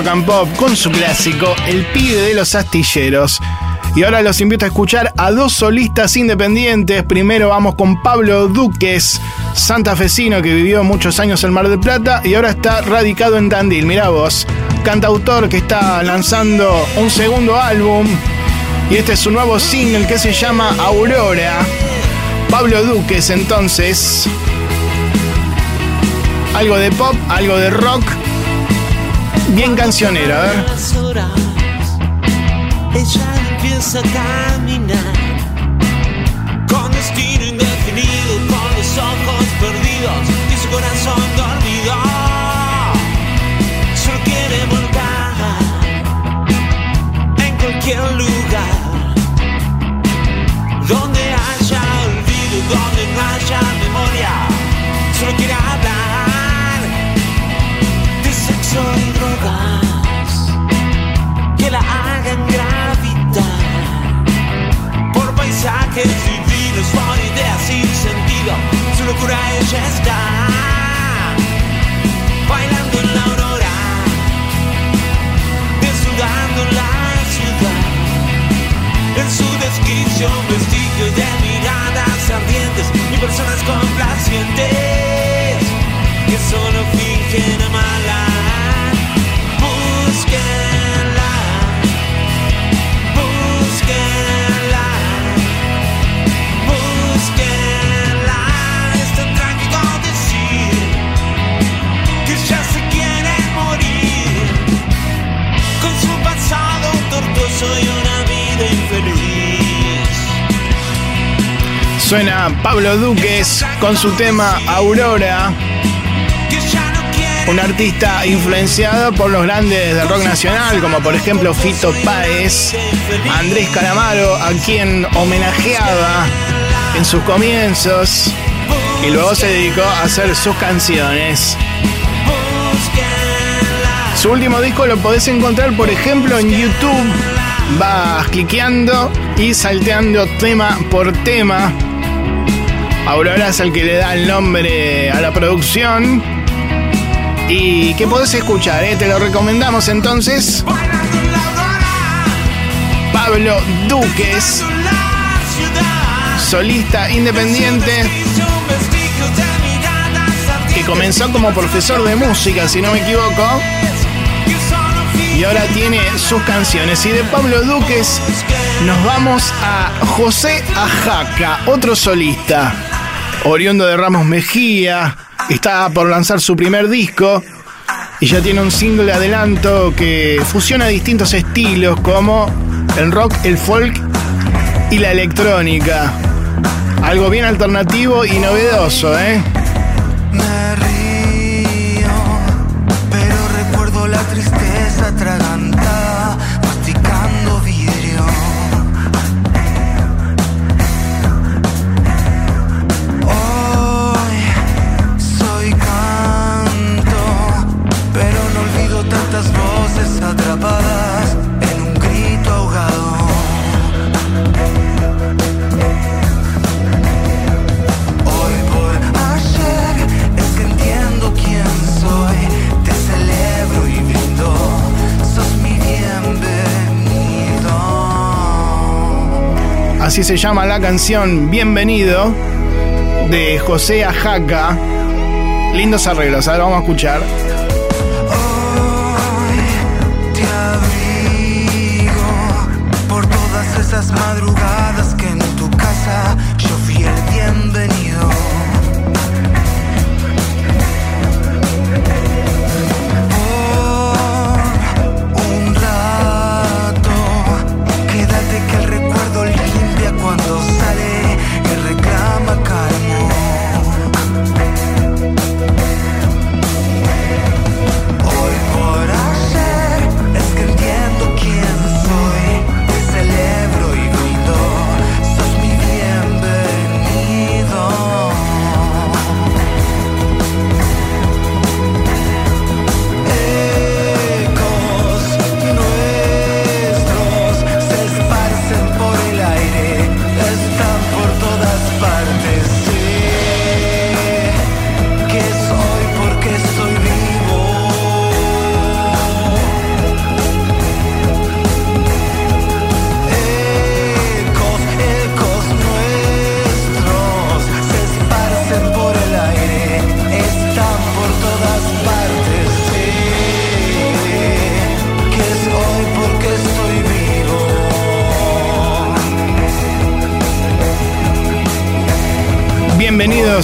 Pop con su clásico El pibe de los astilleros. Y ahora los invito a escuchar a dos solistas independientes. Primero vamos con Pablo Duques, santafesino que vivió muchos años en Mar del Plata y ahora está radicado en Tandil. Mirá vos, cantautor que está lanzando un segundo álbum Y este es su nuevo single que se llama Aurora. Pablo Duques entonces. Algo de pop, algo de rock. Bien cancionera, a ver. ella empieza a caminar con destino indefinido, con los ojos perdidos y su corazón dormido. Locura ella está bailando en la aurora, desnudando la ciudad. En su descripción, vestigios de miradas ardientes y personas complacientes Suena Pablo Duques con su tema Aurora. Un artista influenciado por los grandes del rock nacional, como por ejemplo Fito Páez, Andrés Calamaro, a quien homenajeaba en sus comienzos y luego se dedicó a hacer sus canciones. Su último disco lo podés encontrar, por ejemplo, en YouTube. Vas cliqueando y salteando tema por tema. Aurora es el que le da el nombre a la producción. Y que podés escuchar, ¿eh? te lo recomendamos entonces. Pablo Duques, solista independiente, que comenzó como profesor de música, si no me equivoco. Y ahora tiene sus canciones. Y de Pablo Duques nos vamos a José Ajaca, otro solista, oriundo de Ramos Mejía. Está por lanzar su primer disco y ya tiene un single de adelanto que fusiona distintos estilos como el rock, el folk y la electrónica. Algo bien alternativo y novedoso, ¿eh? Así se llama la canción Bienvenido de José Ajaca. Lindos arreglos, ahora vamos a escuchar. Te abrigo por todas esas madrugadas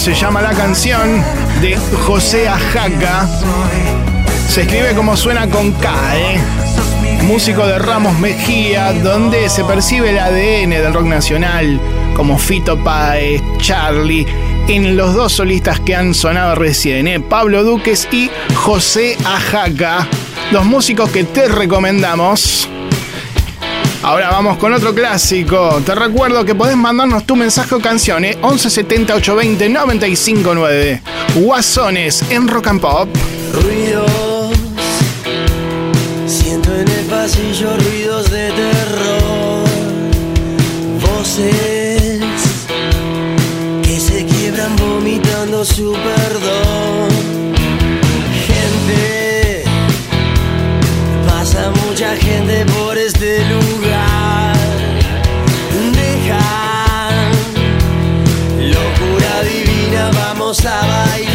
se llama la canción de José Ajaca. Se escribe como suena con K, ¿eh? músico de Ramos Mejía, donde se percibe el ADN del rock nacional, como Fito Páez, Charlie, en los dos solistas que han sonado recién. ¿eh? Pablo Duques y José Ajaca, los músicos que te recomendamos. Ahora vamos con otro clásico. Te recuerdo que podés mandarnos tu mensaje o canción ¿eh? 1170 820 959. Guasones en Rock and Pop. Ruidos. Siento en el pasillo ruidos de terror. Voces que se quiebran vomitando su perdón. gozaba y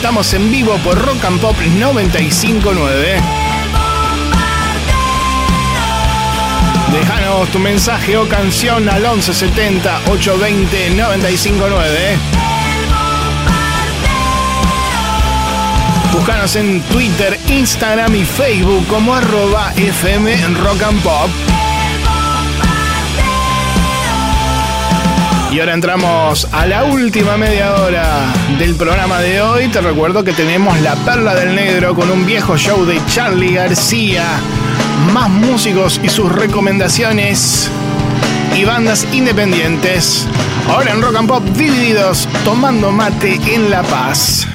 Estamos en vivo por Rock and Pop 959. Déjanos tu mensaje o canción al 1170 820 959. Búscanos en Twitter, Instagram y Facebook como arroba FM Rock Pop. Y ahora entramos a la última media hora del programa de hoy. Te recuerdo que tenemos La Perla del Negro con un viejo show de Charlie García. Más músicos y sus recomendaciones. Y bandas independientes. Ahora en Rock and Pop divididos, tomando mate en La Paz.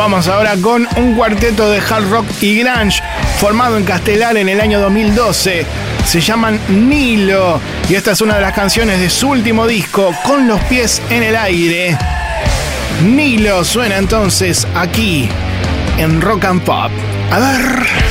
Vamos ahora con un cuarteto de hard rock y grunge formado en Castelar en el año 2012. Se llaman Nilo y esta es una de las canciones de su último disco, Con los pies en el aire. Nilo suena entonces aquí en Rock and Pop. A ver.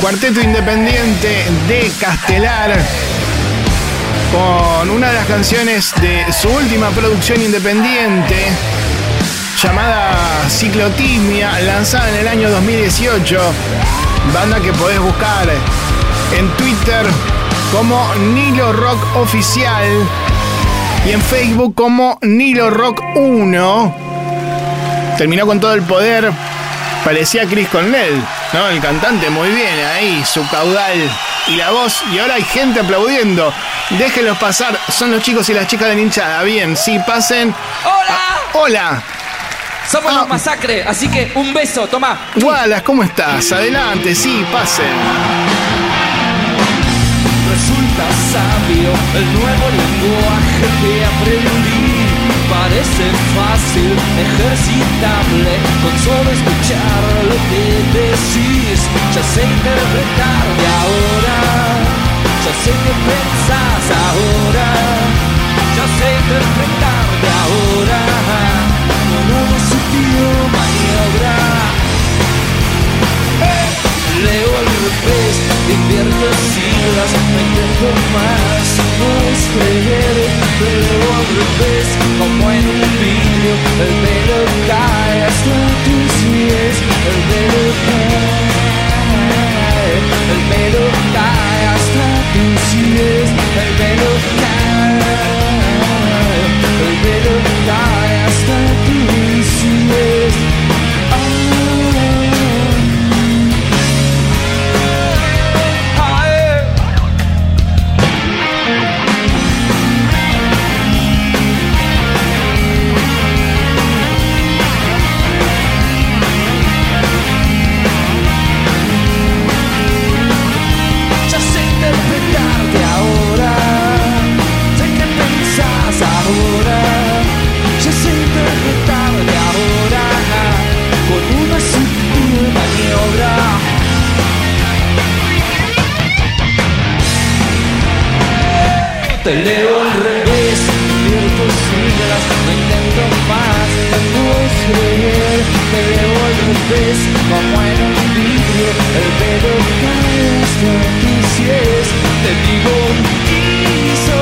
Cuarteto independiente de Castelar, con una de las canciones de su última producción independiente, llamada Ciclotimia, lanzada en el año 2018. Banda que podés buscar en Twitter como Nilo Rock Oficial y en Facebook como Nilo Rock 1. Terminó con todo el poder. Parecía Chris Cornell, ¿no? El cantante muy bien ahí, su caudal y la voz. Y ahora hay gente aplaudiendo. Déjenlos pasar. Son los chicos y las chicas de la hinchada. Bien, sí, pasen. ¡Hola! Hola. Somos los Masacre, así que un beso, toma. Wallace, ¿cómo estás? Adelante, sí, pasen. Resulta sabio el nuevo lenguaje que aprendí parece fácil, ejercitable, con solo escuchar lo que decís, ya sé interpretar de ahora, ya sé que pensás ahora, ya sé interpretar de ahora, no una sutil maniobra, ¡Eh! leo el repente. Invierto en siglas, pendejo más. No es creer, pero al revés Como en un vídeo, el dedo cae Hasta tus pies, el dedo cae El dedo cae hasta tus pies El dedo cae El dedo cae hasta tus pies Te leo al revés, leo tus siglas, no intento más, no puedo creer. Te leo al revés, como en un vidrio, el pelo cae hasta tus. Te digo, hizo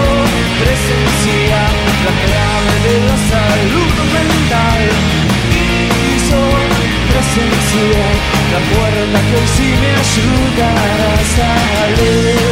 presencia, la clave de la salud mental. Hizo presencia, la puerta que hoy sí me ayudará a salir.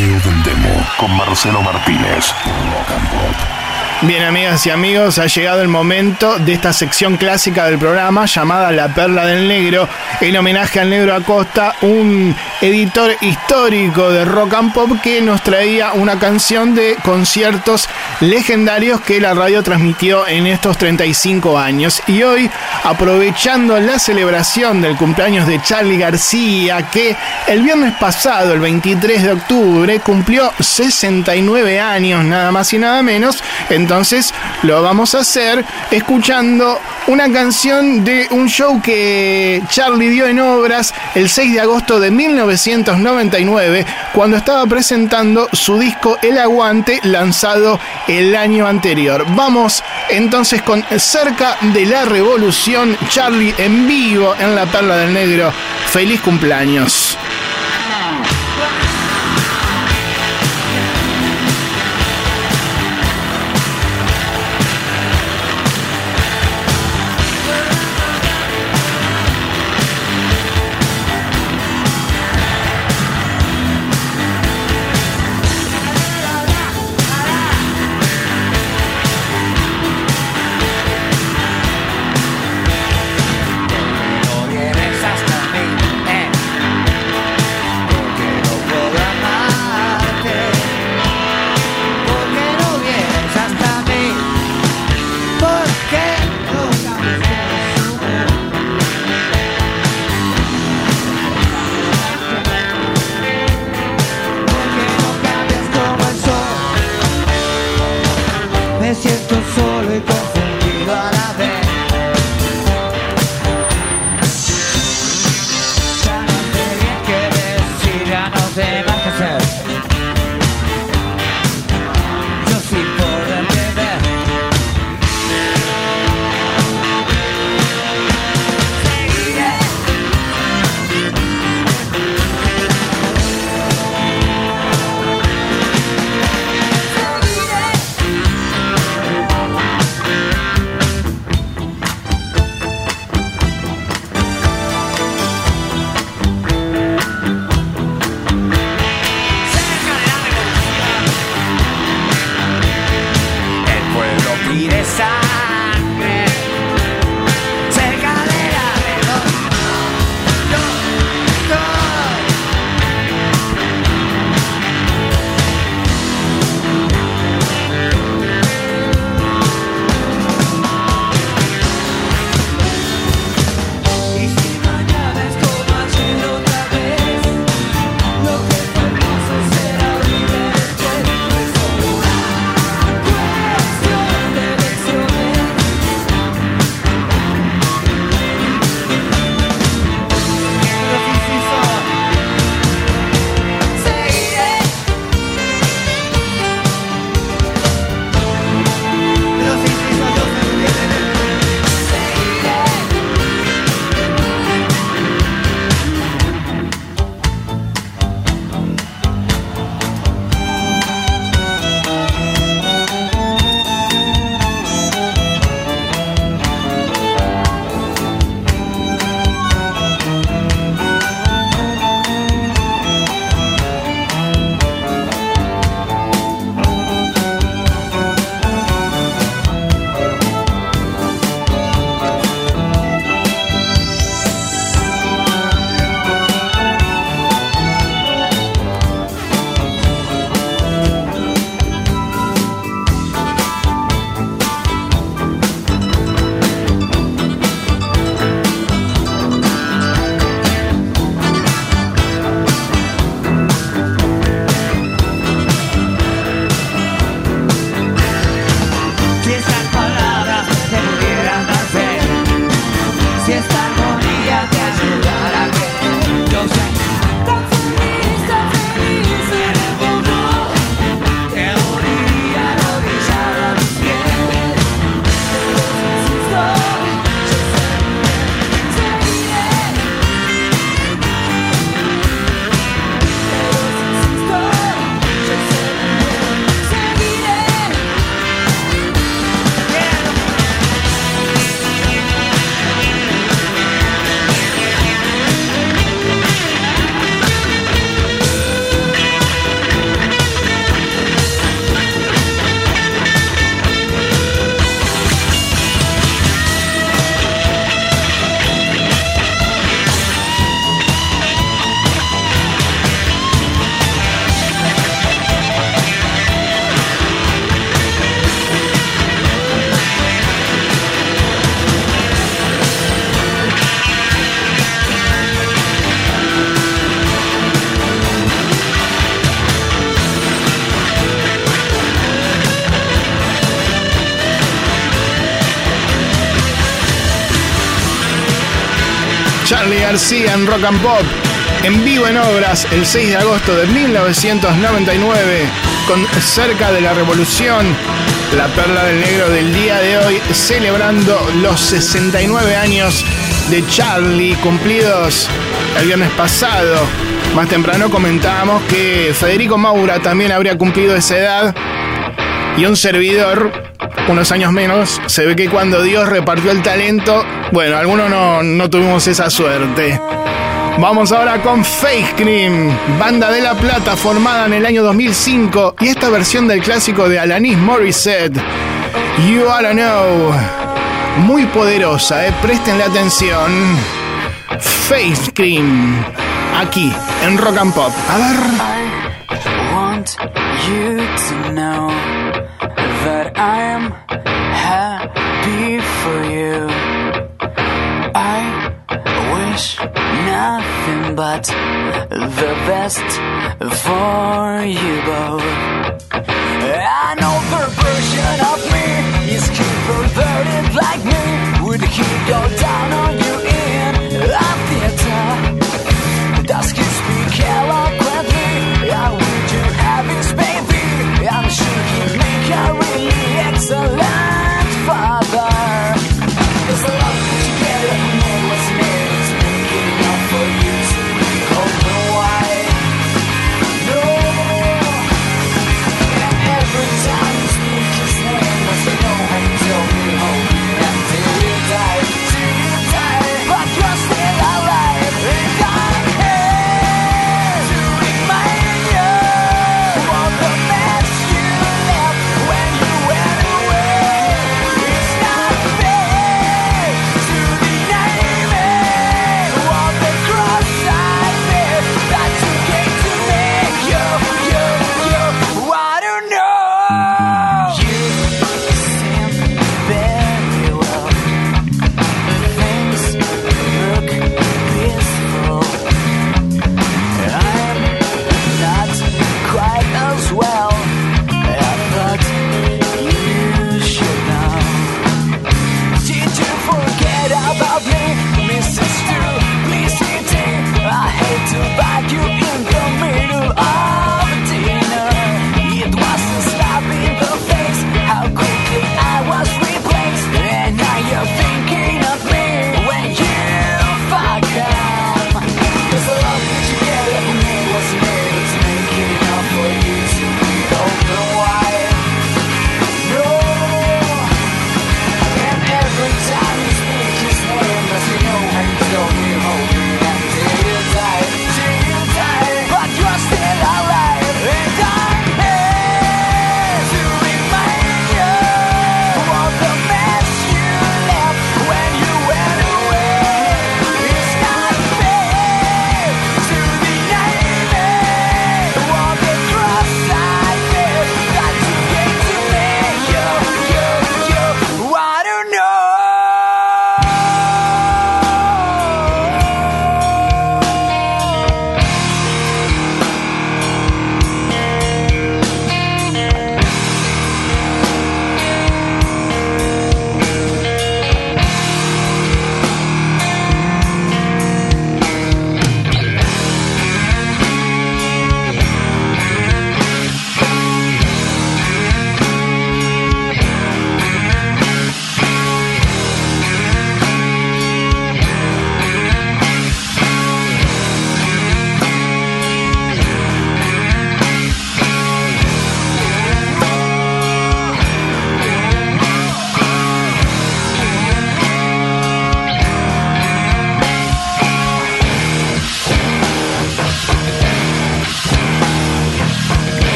Demo con Marcelo Martínez. Bien, amigas y amigos, ha llegado el momento de esta sección clásica del programa llamada La Perla del Negro, en homenaje al Negro Acosta, un editor histórico de rock and pop que nos traía una canción de conciertos legendarios que la radio transmitió en estos 35 años. Y hoy, aprovechando la celebración del cumpleaños de Charlie García, que el viernes pasado, el 23 de octubre, cumplió 69 años, nada más y nada menos, entonces lo vamos a hacer escuchando una canción de un show que Charlie dio en obras el 6 de agosto de 1999, cuando estaba presentando su disco El Aguante, lanzado el año anterior. Vamos entonces con Cerca de la Revolución, Charlie en vivo en La Perla del Negro. Feliz cumpleaños. García en Rock and Pop, en vivo en obras el 6 de agosto de 1999, con Cerca de la Revolución, la perla del negro del día de hoy, celebrando los 69 años de Charlie cumplidos el viernes pasado. Más temprano comentábamos que Federico Maura también habría cumplido esa edad y un servidor, unos años menos, se ve que cuando Dios repartió el talento, bueno, algunos no, no tuvimos esa suerte. Vamos ahora con Fake Cream, banda de La Plata formada en el año 2005 y esta versión del clásico de Alanis Morissette, You Oughta Know. Muy poderosa, eh, prestenle atención. Face Cream, aquí en Rock and Pop. A ver. want you to know that I just for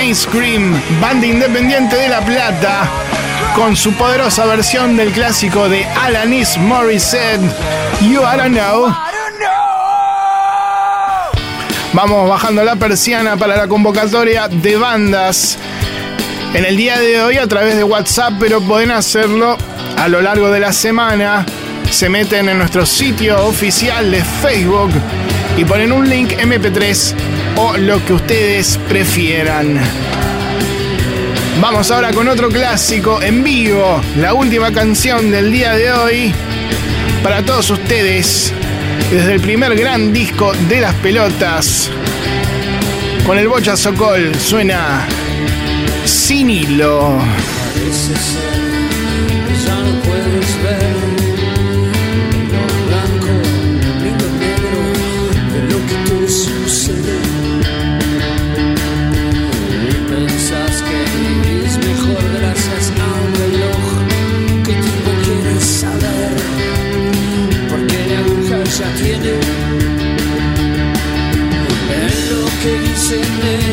Cream, banda independiente de La Plata, con su poderosa versión del clásico de Alanis Morissette, You Don't Know. Vamos bajando la persiana para la convocatoria de bandas en el día de hoy a través de WhatsApp, pero pueden hacerlo a lo largo de la semana. Se meten en nuestro sitio oficial de Facebook y ponen un link MP3 o lo que ustedes prefieran. Vamos ahora con otro clásico en vivo, la última canción del día de hoy para todos ustedes desde el primer gran disco de las pelotas. Con el Bocha Sokol suena Sin Hilo.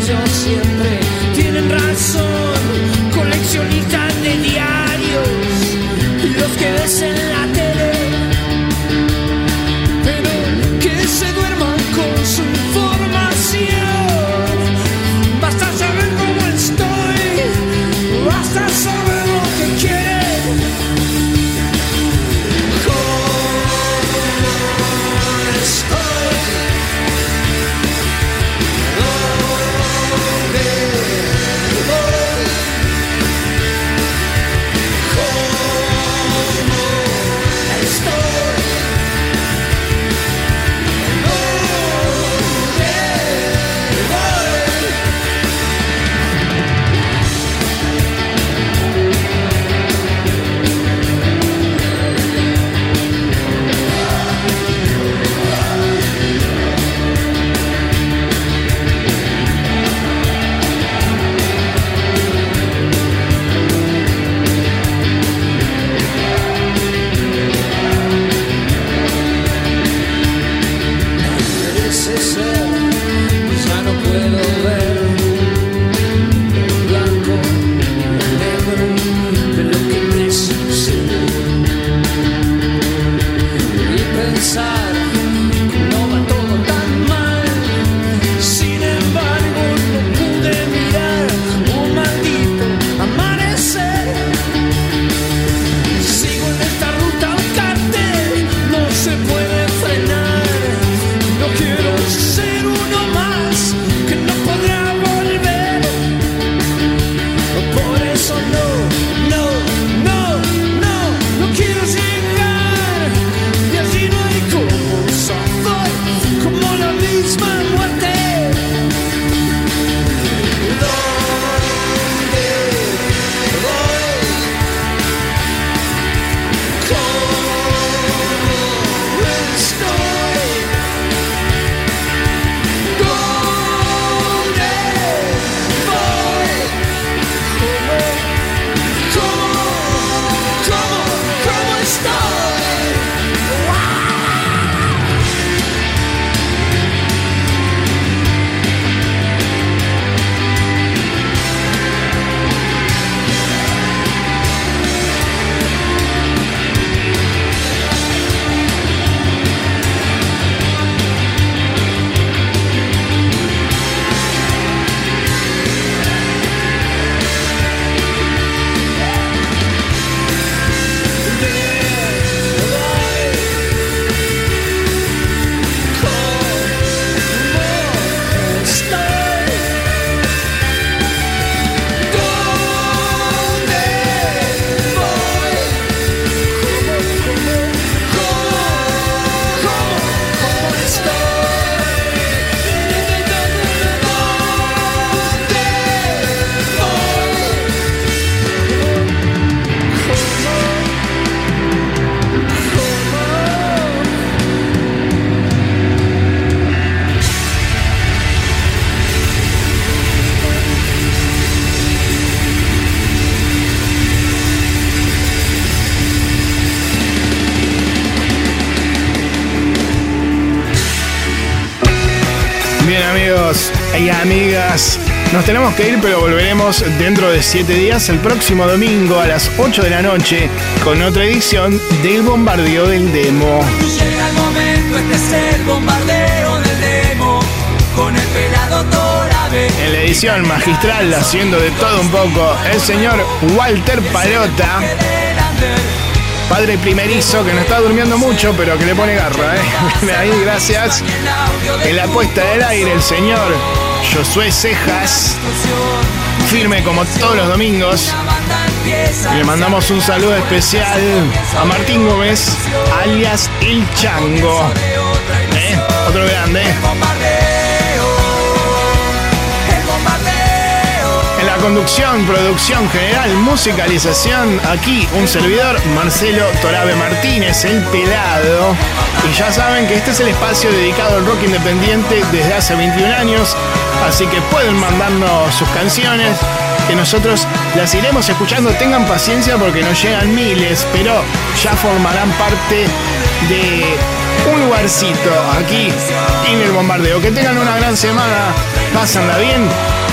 Dicen ellos que ir, pero volveremos dentro de 7 días, el próximo domingo a las 8 de la noche, con otra edición del Bombardeo del Demo. Llega el momento, este es el bombardeo del demo Con el pelado Torabe En la edición magistral, haciendo de todo un poco, el señor Walter Palota, padre primerizo que no está durmiendo mucho, pero que le pone garra. ¿eh? Ahí, gracias. En la puesta del aire, el señor Josué Cejas, firme como todos los domingos. Le mandamos un saludo especial a Martín Gómez, alias El Chango. ¿Eh? Otro grande. Conducción, producción general, musicalización, aquí un servidor, Marcelo Torabe Martínez, el pelado. Y ya saben que este es el espacio dedicado al rock independiente desde hace 21 años, así que pueden mandarnos sus canciones, que nosotros las iremos escuchando. Tengan paciencia porque nos llegan miles, pero ya formarán parte de un lugarcito aquí en el bombardeo. Que tengan una gran semana, pásenla bien,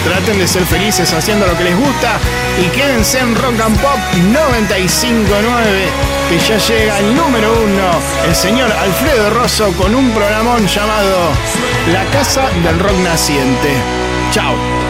traten de ser felices haciendo lo que les gusta y quédense en Rock and Pop 959, que ya llega el número uno, el señor Alfredo Rosso con un programón llamado La Casa del Rock Naciente. Chao.